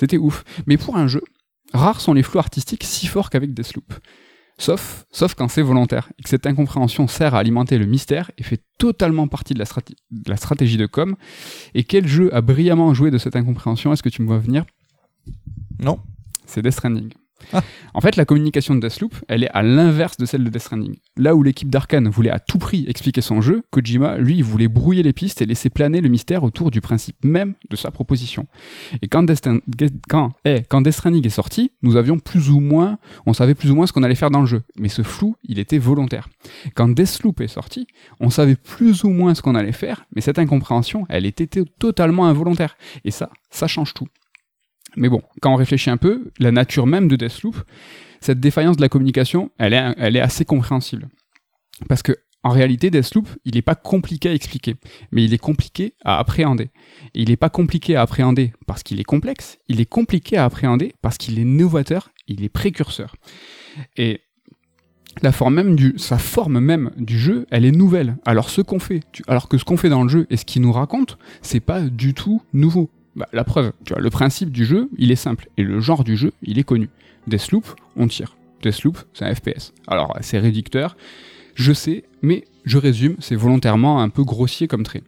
C'était ouf. Mais pour un jeu, rares sont les flous artistiques si forts qu'avec Deathloop. Sauf, sauf quand c'est volontaire et que cette incompréhension sert à alimenter le mystère et fait totalement partie de la, de la stratégie de com. Et quel jeu a brillamment joué de cette incompréhension? Est-ce que tu me vois venir? Non. c'est Death Stranding. En fait, la communication de Deathloop, elle est à l'inverse de celle de Death Stranding. Là où l'équipe d'Arkane voulait à tout prix expliquer son jeu, Kojima, lui, voulait brouiller les pistes et laisser planer le mystère autour du principe même de sa proposition. Et quand Death, eh, Death Stranding est sorti, nous avions plus ou moins, on savait plus ou moins ce qu'on allait faire dans le jeu. Mais ce flou, il était volontaire. Quand Deathloop est sorti, on savait plus ou moins ce qu'on allait faire, mais cette incompréhension, elle était totalement involontaire. Et ça, ça change tout. Mais bon, quand on réfléchit un peu, la nature même de Deathloop, cette défaillance de la communication, elle est, assez compréhensible. Parce que, en réalité, Deathloop, il n'est pas compliqué à expliquer, mais il est compliqué à appréhender. Il n'est pas compliqué à appréhender parce qu'il est complexe, il est compliqué à appréhender parce qu'il est novateur, il est précurseur. Et la forme même du, sa forme même du jeu, elle est nouvelle. Alors ce qu'on fait, alors que ce qu'on fait dans le jeu et ce qu'il nous raconte, c'est pas du tout nouveau. Bah, la preuve, tu vois, le principe du jeu, il est simple et le genre du jeu, il est connu. Deathloop, on tire. Deathloop, c'est un FPS. Alors c'est réducteur, je sais, mais je résume, c'est volontairement un peu grossier comme trait.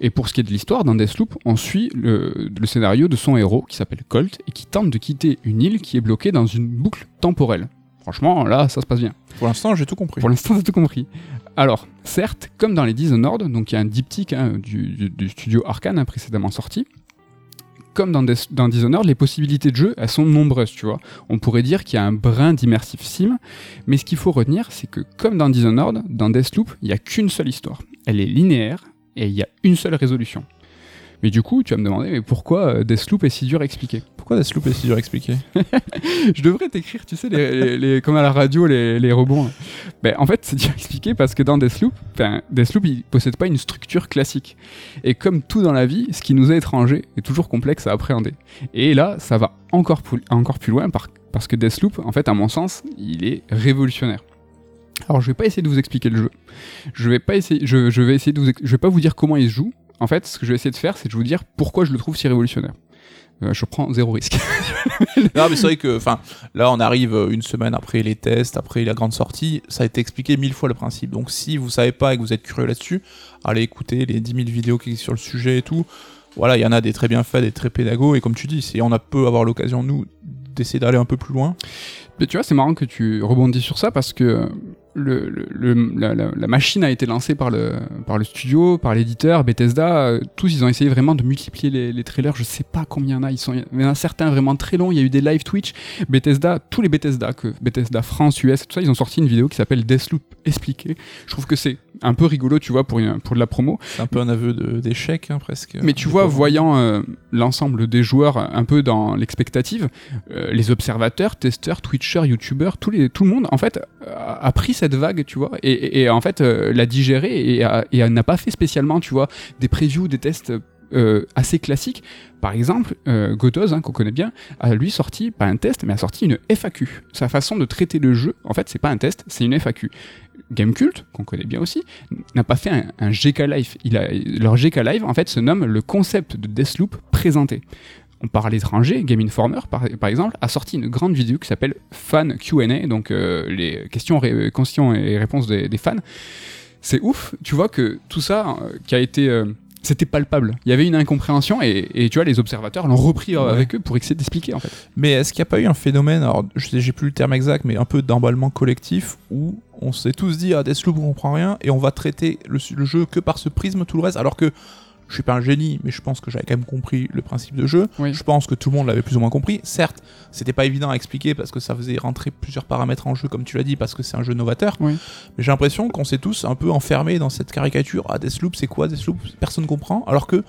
Et pour ce qui est de l'histoire, dans Deathloop, on suit le, le scénario de son héros qui s'appelle Colt et qui tente de quitter une île qui est bloquée dans une boucle temporelle. Franchement, là, ça se passe bien. Pour l'instant, j'ai tout compris. Pour l'instant, t'as tout compris. Alors, certes, comme dans les Dishonored, donc il y a un diptyque hein, du, du- du studio Arkane hein, précédemment sorti, comme dans, Dishonored, les possibilités de jeu, elles sont nombreuses, tu vois. On pourrait dire qu'il y a un brin d'immersive sim, mais ce qu'il faut retenir, c'est que comme dans Dishonored, dans Deathloop, il n'y a qu'une seule histoire. Elle est linéaire et il y a une seule résolution. Mais du coup, tu vas me demander, mais pourquoi euh, Deathloop est si dur à expliquer? Pourquoi Deathloop est si dur à expliquer je devrais t'écrire, tu sais, comme à la radio, les, rebonds. là. Ben, en fait, c'est dur à expliquer parce que dans Deathloop, Deathloop, il possède pas une structure classique. Et comme tout dans la vie, ce qui nous est étranger est toujours complexe à appréhender. Et là, ça va encore plus, loin par- parce que Deathloop, en fait, à mon sens, il est révolutionnaire. Alors, je vais pas essayer de vous expliquer le jeu. Je vais pas essayer, je, vais essayer de vous, je vais pas vous dire comment il se joue. En fait, ce que je vais essayer de faire, c'est de vous dire pourquoi je le trouve si révolutionnaire. Euh, je prends zéro risque. Non, mais c'est vrai que, enfin, là, on arrive euh, une semaine après les tests, après la grande sortie. Ça a été expliqué mille fois le principe. Donc, si vous savez pas et que vous êtes curieux là-dessus, allez écouter les 10 000 vidéos qui existent sur le sujet et tout. Voilà, il y en a des très bien faits, des très pédagogues. Et comme tu dis, c'est, on a peu avoir l'occasion, nous, d'essayer d'aller un peu plus loin. Mais tu vois, c'est marrant que tu rebondis sur ça parce que le, le- la, la- machine a été lancée par le, par le studio, par l'éditeur, Bethesda. tous, ils ont essayé vraiment de multiplier les, les trailers. Je sais pas combien il y en a. Ils sont, il y en a certains vraiment très longs. Il y a eu des live Twitch. Bethesda, tous les Bethesda, que Bethesda France, US, tout ça, ils ont sorti une vidéo qui s'appelle Deathloop expliqué. Je trouve que c'est un peu rigolo, tu vois, pour, une- pour de la promo. C'est un peu un aveu d'échec, hein, presque. Mais tu vois, voyant euh, l'ensemble des joueurs un peu dans l'expectative, euh, les observateurs, testeurs, twitchers, youtubeurs, les, tout le monde, en fait, a, a pris cette vague, tu vois, et, et- et en fait, euh, l'a digéré et, n'a pas fait spécialement, tu vois, des previews, des tests euh, assez classiques. Par exemple, euh, hein, qu'on connaît bien, a lui sorti, pas un test, mais a sorti une FAQ. Sa façon de traiter le jeu, en fait, c'est pas un test, c'est une FAQ. Gamecult, qu'on connaît bien aussi, n'a pas fait un, un GK Live. Il leur GK Live, en fait, se nomme le concept de Deathloop présenté. On parle à l'étranger, Game Informer, par, exemple, a sorti une grande vidéo qui s'appelle Fan Q&A, donc euh, les questions, ré- questions et réponses des, fans. C'est ouf, tu vois que tout ça euh, qui a été... c'était palpable. Il y avait une incompréhension et, et tu vois, les observateurs l'ont repris euh, Ouais. avec eux pour essayer d'expliquer, en fait. Mais est-ce qu'il n'y a pas eu un phénomène, alors je sais, j'ai plus le terme exact, mais un peu d'emballement collectif où on s'est tous dit ah Deathloop on comprend rien et on va traiter le, le jeu que par ce prisme tout le reste, alors que je suis pas un génie, mais je pense que j'avais quand même compris le principe de jeu. Oui. Je pense que tout le monde l'avait plus ou moins compris. Certes, c'était pas évident à expliquer parce que ça faisait rentrer plusieurs paramètres en jeu, comme tu l'as dit, parce que c'est un jeu novateur. Oui. Mais j'ai l'impression qu'on s'est tous un peu enfermés dans cette caricature. Ah, Deathloop, c'est quoi Deathloop? Personne comprend. Alors que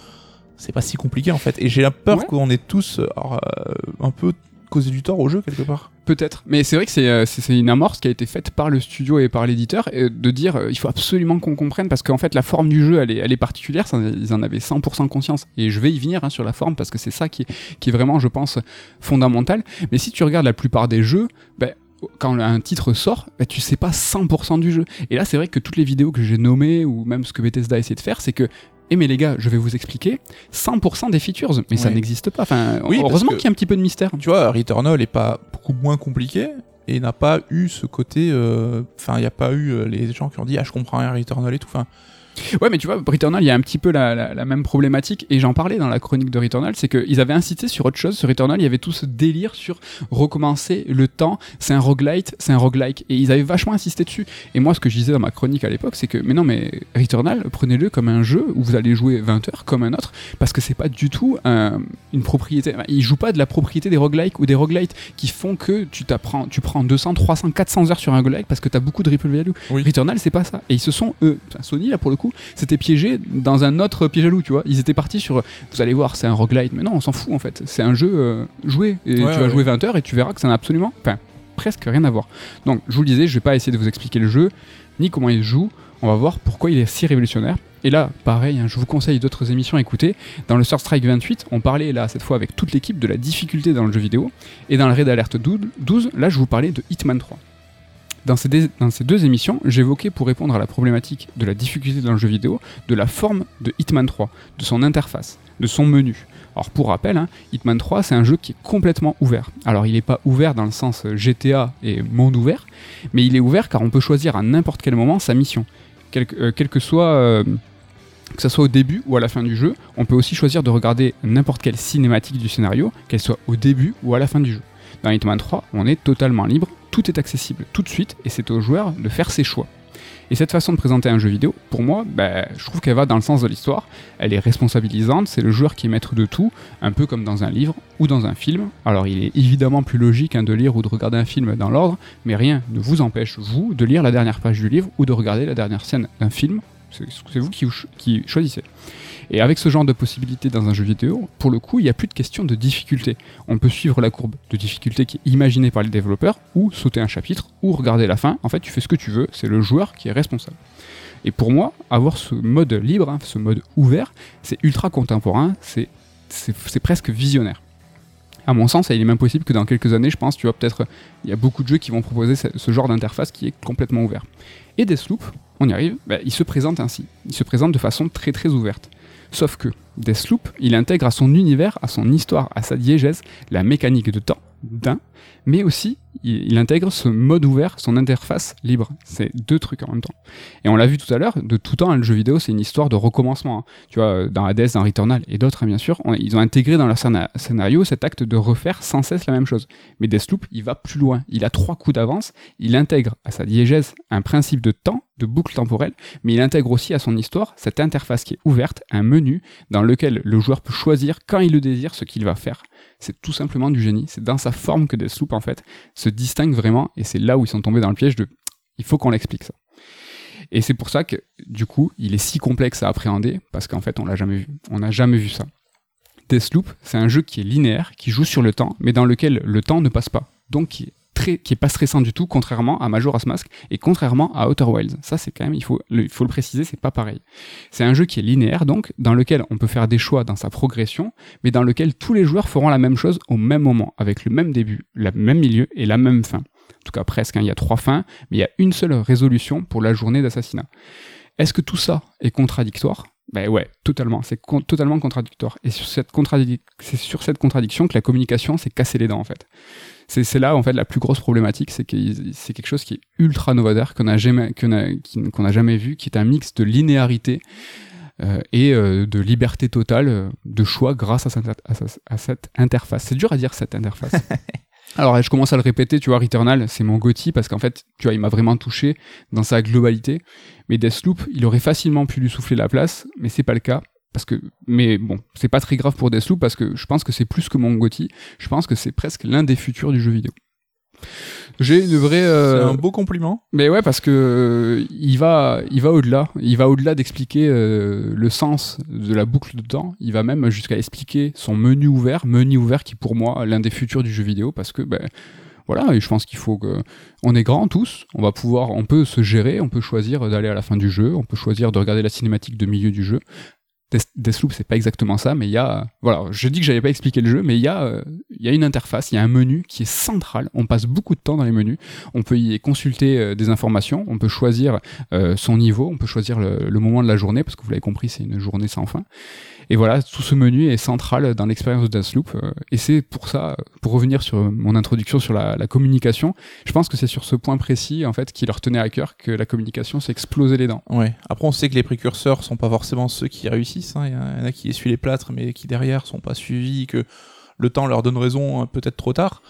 c'est pas si compliqué en fait. Et j'ai la peur Ouais. qu'on est tous alors, euh, un peu causé du tort au jeu quelque part. Peut-être, mais c'est vrai que c'est euh, une amorce qui a été faite par le studio et par l'éditeur de dire euh, il faut absolument qu'on comprenne parce qu'en fait la forme du jeu elle est, particulière, ils en avaient 100% conscience et je vais y venir hein, sur la forme parce que c'est ça qui est, vraiment je pense fondamental. Mais si tu regardes la plupart des jeux, ben, quand un titre sort, ben, tu sais pas 100% du jeu. Et là c'est vrai que toutes les vidéos que j'ai nommées ou même ce que Bethesda a essayé de faire, c'est que eh mais les gars, je vais vous expliquer 100% des features, mais ça n'existe pas. Enfin, Oui, heureusement qu'il y a un petit peu de mystère. Tu vois, Returnal est pas beaucoup moins compliqué et n'a pas eu ce côté. euh, Enfin, il n'y a pas eu euh, les gens qui ont dit Ah, je comprends rien, Returnal et tout. Enfin, Ouais, mais tu vois, Returnal, il y a un petit peu la, la- la même problématique, et j'en parlais dans la chronique de Returnal, c'est qu'ils avaient incité sur autre chose. Sur Returnal, il y avait tout ce délire sur recommencer le temps, c'est un roguelite, c'est un roguelike, et ils avaient vachement insisté dessus. Et moi, ce que je disais dans ma chronique à l'époque, c'est que, mais non, mais Returnal, prenez-le comme un jeu où vous allez jouer 20 heures comme un autre, parce que c'est pas du tout un- une propriété. Ils jouent pas de la propriété des roguelikes ou des roguelites qui font que tu t'apprends, tu prends 200, 300, 400 heures sur un roguelike parce que t'as beaucoup de ripple value. Oui. Returnal, c'est pas ça. Et ils se sont, eux, Sony, là, pour le coup, s'étaient piégés dans un autre piège à loup, tu vois. Ils étaient partis sur, vous allez voir, c'est un roguelite. Mais non, on s'en fout, en fait. C'est un jeu euh, joué. Et Ouais, tu vas ouais. jouer 20 heures et tu verras que ça n'a absolument, enfin, presque rien à voir. Donc, je vous le disais, je vais pas essayer de vous expliquer le jeu, ni comment il se joue. On va voir pourquoi il est si révolutionnaire. Et là, pareil, hein, je vous conseille d'autres émissions à écouter. Dans le Sur Strike 28, on parlait là, cette fois avec toute l'équipe, de la difficulté dans le jeu vidéo. Et dans le Red Alert 12, 12, là, je vous parlais de Hitman 3. Dans ces, deux émissions, j'évoquais pour répondre à la problématique de la difficulté dans le jeu vidéo, de la forme de Hitman 3, de son interface, de son menu. Alors pour rappel, hein, Hitman 3 c'est un jeu qui est complètement ouvert. Alors il n'est pas ouvert dans le sens euh, GTA et monde ouvert, mais il est ouvert car on peut choisir à n'importe quel moment sa mission. Euh, soit... euh, que ce soit au début ou à la fin du jeu, on peut aussi choisir de regarder n'importe quelle cinématique du scénario, qu'elle soit au début ou à la fin du jeu. Dans Hitman 3, on est totalement libre, tout est accessible tout de suite et c'est au joueur de faire ses choix. Et cette façon de présenter un jeu vidéo, pour moi, bah, je trouve qu'elle va dans le sens de l'histoire. Elle est responsabilisante, c'est le joueur qui est maître de tout, un peu comme dans un livre ou dans un film. Alors il est évidemment plus logique hein, de lire ou de regarder un film dans l'ordre, mais rien ne vous empêche, vous, de lire la dernière page du livre ou de regarder la dernière scène d'un film. C'est vous qui choisissez. Et avec ce genre de possibilités dans un jeu vidéo, pour le coup, il n'y a plus de question de difficulté. On peut suivre la courbe de difficulté qui est imaginée par les développeurs, ou sauter un chapitre, ou regarder la fin. En fait, tu fais ce que tu veux, c'est le joueur qui est responsable. Et pour moi, avoir ce mode libre, hein, ce mode ouvert, c'est ultra contemporain, c'est presque visionnaire. À mon sens, il est même possible que dans quelques années, je pense, tu vois, peut-être, il y a beaucoup de jeux qui vont proposer ce, genre d'interface qui est complètement ouvert. Et Deathloop, on y arrive, bah, il se présente ainsi. Il se présente de façon très très ouverte. Sauf que Deathloop, il intègre à son univers, à son histoire, à sa diégèse, la mécanique de temps d'un, mais aussi il, intègre ce mode ouvert, son interface libre. C'est deux trucs en même temps. Et on l'a vu tout à l'heure, de tout temps, le jeu vidéo, c'est une histoire de recommencement. hein. Tu vois, dans Hades, dans Returnal et d'autres, hein, bien sûr, on- ils ont intégré dans leur scéna- scénario cet acte de refaire sans cesse la même chose. Mais Deathloop, il va plus loin. Il a trois coups d'avance. Il intègre à sa diégèse un principe de temps, de boucle temporelle, mais il intègre aussi à son histoire cette interface qui est ouverte, un menu dans lequel le joueur peut choisir quand il le désire ce qu'il va faire. C'est tout simplement du génie. C'est dans sa forme que Deathloop, en fait, se distingue vraiment, et c'est là où ils sont tombés dans le piège de il faut qu'on l'explique ça. Et c'est pour ça que, du coup, il est si complexe à appréhender, parce qu'en fait, on l'a jamais vu. On n'a jamais vu ça. Deathloop, c'est un jeu qui est linéaire, qui joue sur le temps, mais dans lequel le temps ne passe pas. Donc, qui qui est pas stressant du tout, contrairement à Majora's Mask et contrairement à Outer Wilds. Ça, c'est quand même, il faut le, il faut le préciser, c'est pas pareil. C'est un jeu qui est linéaire, donc, dans lequel on peut faire des choix dans sa progression, mais dans lequel tous les joueurs feront la même chose au même moment, avec le même début, le même milieu et la même fin. En tout cas, presque. hein. Il y a trois fins, mais il y a une seule résolution pour la journée d'assassinat. Est-ce que tout ça est contradictoire? Ben ouais, totalement. C'est totalement contradictoire. Et sur cette c'est sur cette contradiction que la communication s'est cassé les dents, en fait. C'est là, en fait, la plus grosse problématique, c'est que c'est quelque chose qui est ultra novateur, qu'on n'a jamais, qu'on a- jamais vu, qui est un mix de linéarité euh, et euh, de liberté totale euh, de choix grâce à cette, à sa- à cette interface. C'est dur à dire, cette interface. Alors, je commence à le répéter, tu vois, Returnal, c'est mon Gotti parce qu'en fait, tu vois, il m'a vraiment touché dans sa globalité. Mais Deathloop, il aurait facilement pu lui souffler la place, mais c'est pas le cas. Parce que, mais bon, c'est pas très grave pour Deathloop parce que je pense que c'est plus que mon Gotti. Je pense que c'est presque l'un des futurs du jeu vidéo. J'ai une vraie. C'est un beau compliment. Mais ouais, parce que euh, il va, il va au-delà. Il va au-delà d'expliquer euh, le sens de la boucle de temps. Il va même jusqu'à expliquer son menu ouvert, menu ouvert qui pour moi l'un des futurs du jeu vidéo, parce que ben voilà, et je pense qu'il faut que on est grands tous, on va pouvoir, on peut se gérer, on peut choisir d'aller à la fin du jeu, on peut choisir de regarder la cinématique de milieu du jeu. Deathloop, c'est pas exactement ça, mais il y a, voilà, je dis que j'avais pas expliqué le jeu, mais il y a, euh, y a une interface, il y a un menu qui est central. On passe beaucoup de temps dans les menus. On peut y consulter euh, des informations, on peut choisir euh, son niveau, on peut choisir le, moment de la journée, parce que vous l'avez compris, c'est une journée sans fin. Et voilà, tout ce menu est central dans l'expérience de Deathloop. Euh, et c'est pour ça, pour revenir sur mon introduction sur la, communication, je pense que c'est sur ce point précis, en fait, qui leur tenait à cœur que la communication s'est explosé les dents. Ouais. Après, on sait que les précurseurs sont pas forcément ceux qui réussissent. Hein. Il y en a qui essuient les plâtres, mais qui derrière sont pas suivis, que le temps leur donne raison hein, peut-être trop tard.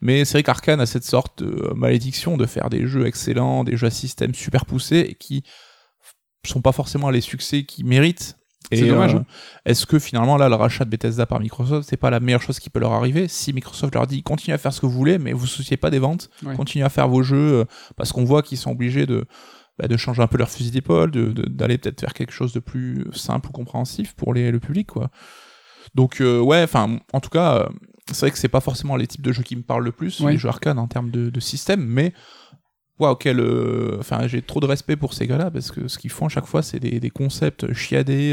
Mais c'est vrai qu'Arkane a cette sorte de malédiction de faire des jeux excellents, des jeux à système super poussés, qui sont pas forcément les succès qu'ils méritent c'est dommage. Euh, hein. Est-ce que finalement là le rachat de Bethesda par Microsoft c'est pas la meilleure chose qui peut leur arriver si Microsoft leur dit continuez à faire ce que vous voulez mais vous souciez pas des ventes, continuez à faire vos jeux euh, parce qu'on voit qu'ils sont obligés de bah, de changer un peu leur fusil d'épaule, d'aller peut-être faire quelque chose de plus simple ou compréhensif pour les, le public quoi. Donc euh, ouais, enfin en tout cas c'est vrai que c'est pas forcément les types de jeux qui me parlent le plus, les jeux arcade en termes de, de système, mais waouh, quel. Euh, enfin, j'ai trop de respect pour ces gars-là parce que ce qu'ils font à chaque fois, c'est des, des, concepts chiadés.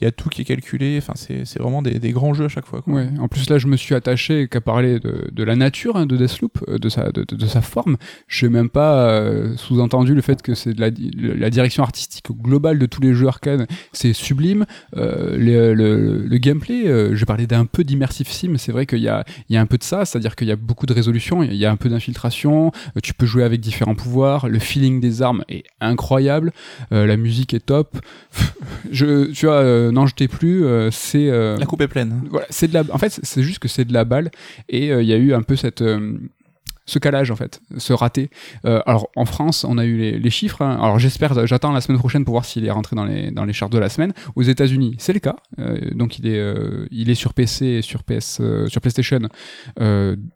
Il y a tout qui est calculé. Enfin, c'est vraiment des, des, grands jeux à chaque fois. En plus, là, je me suis attaché qu'à parler de, de, la nature hein, de Deathloop, euh, de sa, de, de sa forme. Je n'ai même pas euh, sous-entendu le fait que c'est la, la direction artistique globale de tous les jeux arcade. C'est sublime. Euh, le, le, gameplay, euh, je parlais d'un peu d'immersive sim. C'est vrai qu'il y a, y a un peu de ça, c'est-à-dire qu'il y a beaucoup de résolution, il y a un peu d'infiltration. Tu peux jouer avec différents pouvoirs. Le feeling des armes est incroyable. la musique est top. je, tu vois euh, n'en jetez plus, euh, c'est euh, la coupe est pleine. Voilà, c'est de la. En fait, c'est juste que c'est de la balle et il y a eu un peu cette ce calage en fait, ce raté. Euh, alors en France, on a eu les, les chiffres. Hein. Alors j'espère, j'attends la semaine prochaine pour voir s'il est rentré dans les dans les charts de la semaine. Aux États-Unis, c'est le cas. Euh, donc il est euh, il est sur PC et sur PS sur PlayStation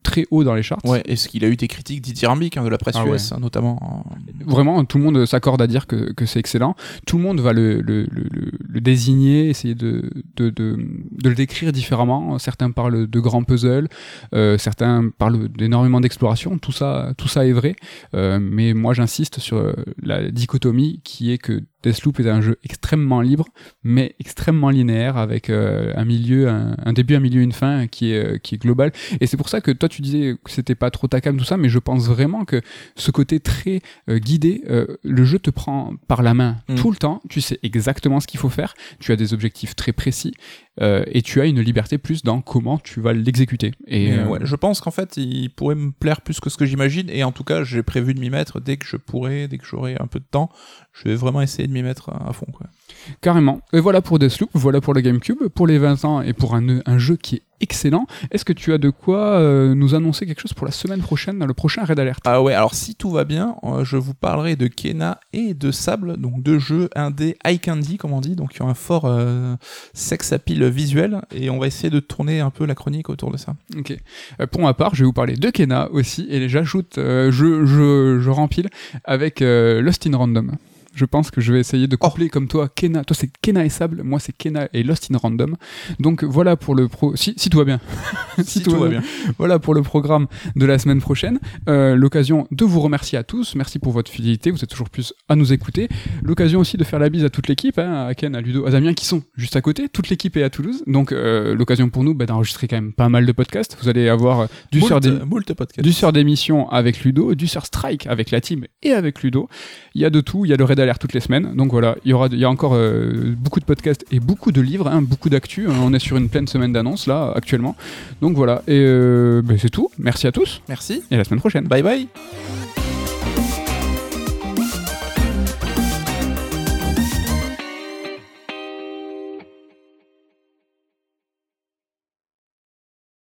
très haut dans les charts. Ouais. Est-ce qu'il a eu des critiques dithyrambiques hein, de la presse ah, US hein, notamment Vraiment, tout le monde s'accorde à dire que, que c'est excellent. Tout le monde va le le, le, le désigner, essayer de de, de de le décrire différemment. Certains parlent de grands puzzles, certains parlent d'énormément d'exploration tout ça, tout ça est vrai. Euh, mais moi, j'insiste sur euh, la dichotomie qui est que Deathloop est un jeu extrêmement libre, mais extrêmement linéaire, avec euh, un milieu, un, début, un milieu, une fin qui est, qui est global. Et c'est pour ça que toi, tu disais que c'était pas trop ta cam, tout ça, mais je pense vraiment que ce côté très guidé, le jeu te prend par la main mm. tout le temps, tu sais exactement ce qu'il faut faire, tu as des objectifs très précis, et tu as une liberté plus dans comment tu vas l'exécuter. Et ouais, je pense qu'en fait, il pourrait me plaire plus que ce que j'imagine, et en tout cas, j'ai prévu de m'y mettre dès que je pourrai, dès que j'aurai un peu de temps. Je vais vraiment essayer de m'y mettre à, fond. Quoi. Carrément. Et voilà pour Deathloop, voilà pour le GameCube, pour les 20 ans et pour un, un jeu qui est excellent. Est-ce que tu as de quoi euh, nous annoncer quelque chose pour la semaine prochaine, dans le prochain Red Alert? Ah ouais, alors si tout va bien, euh, je vous parlerai de Kena et de Sable, donc deux jeux indés high candy, comme on dit, donc qui ont un fort euh, sex appeal visuel, et on va essayer de tourner un peu la chronique autour de ça. Ok. pour ma part, je vais vous parler de Kena aussi, et j'ajoute, je, je, je rempile avec Lost in Random je pense que je vais essayer de coupler comme toi Kena. Toi c'est Kena et Sable, moi c'est Kena et Lost in Random. Donc voilà pour le pro. Si, si tout va bien. si, tout, va bien. Voilà pour le programme de la semaine prochaine. Euh, L'occasion de vous remercier à tous. Merci pour votre fidélité. Vous êtes toujours plus à nous écouter. L'occasion aussi de faire la bise à toute l'équipe, hein, à Ken, à Ludo, à Damien qui sont juste à côté. Toute l'équipe est à Toulouse. Donc euh, l'occasion pour nous bah, d'enregistrer quand même pas mal de podcasts. Vous allez avoir euh, du sort d'émission avec Ludo, du sort Strike avec la team et avec Ludo. Il y a de tout. Il y a le Red toutes les semaines. Donc voilà, il y aura, il y a encore euh, beaucoup de podcasts et beaucoup de livres, hein, beaucoup d'actu. On est sur une pleine semaine d'annonces là actuellement. Donc voilà, et euh, ben, c'est tout. Merci à tous. Merci. Et à la semaine prochaine. Bye bye.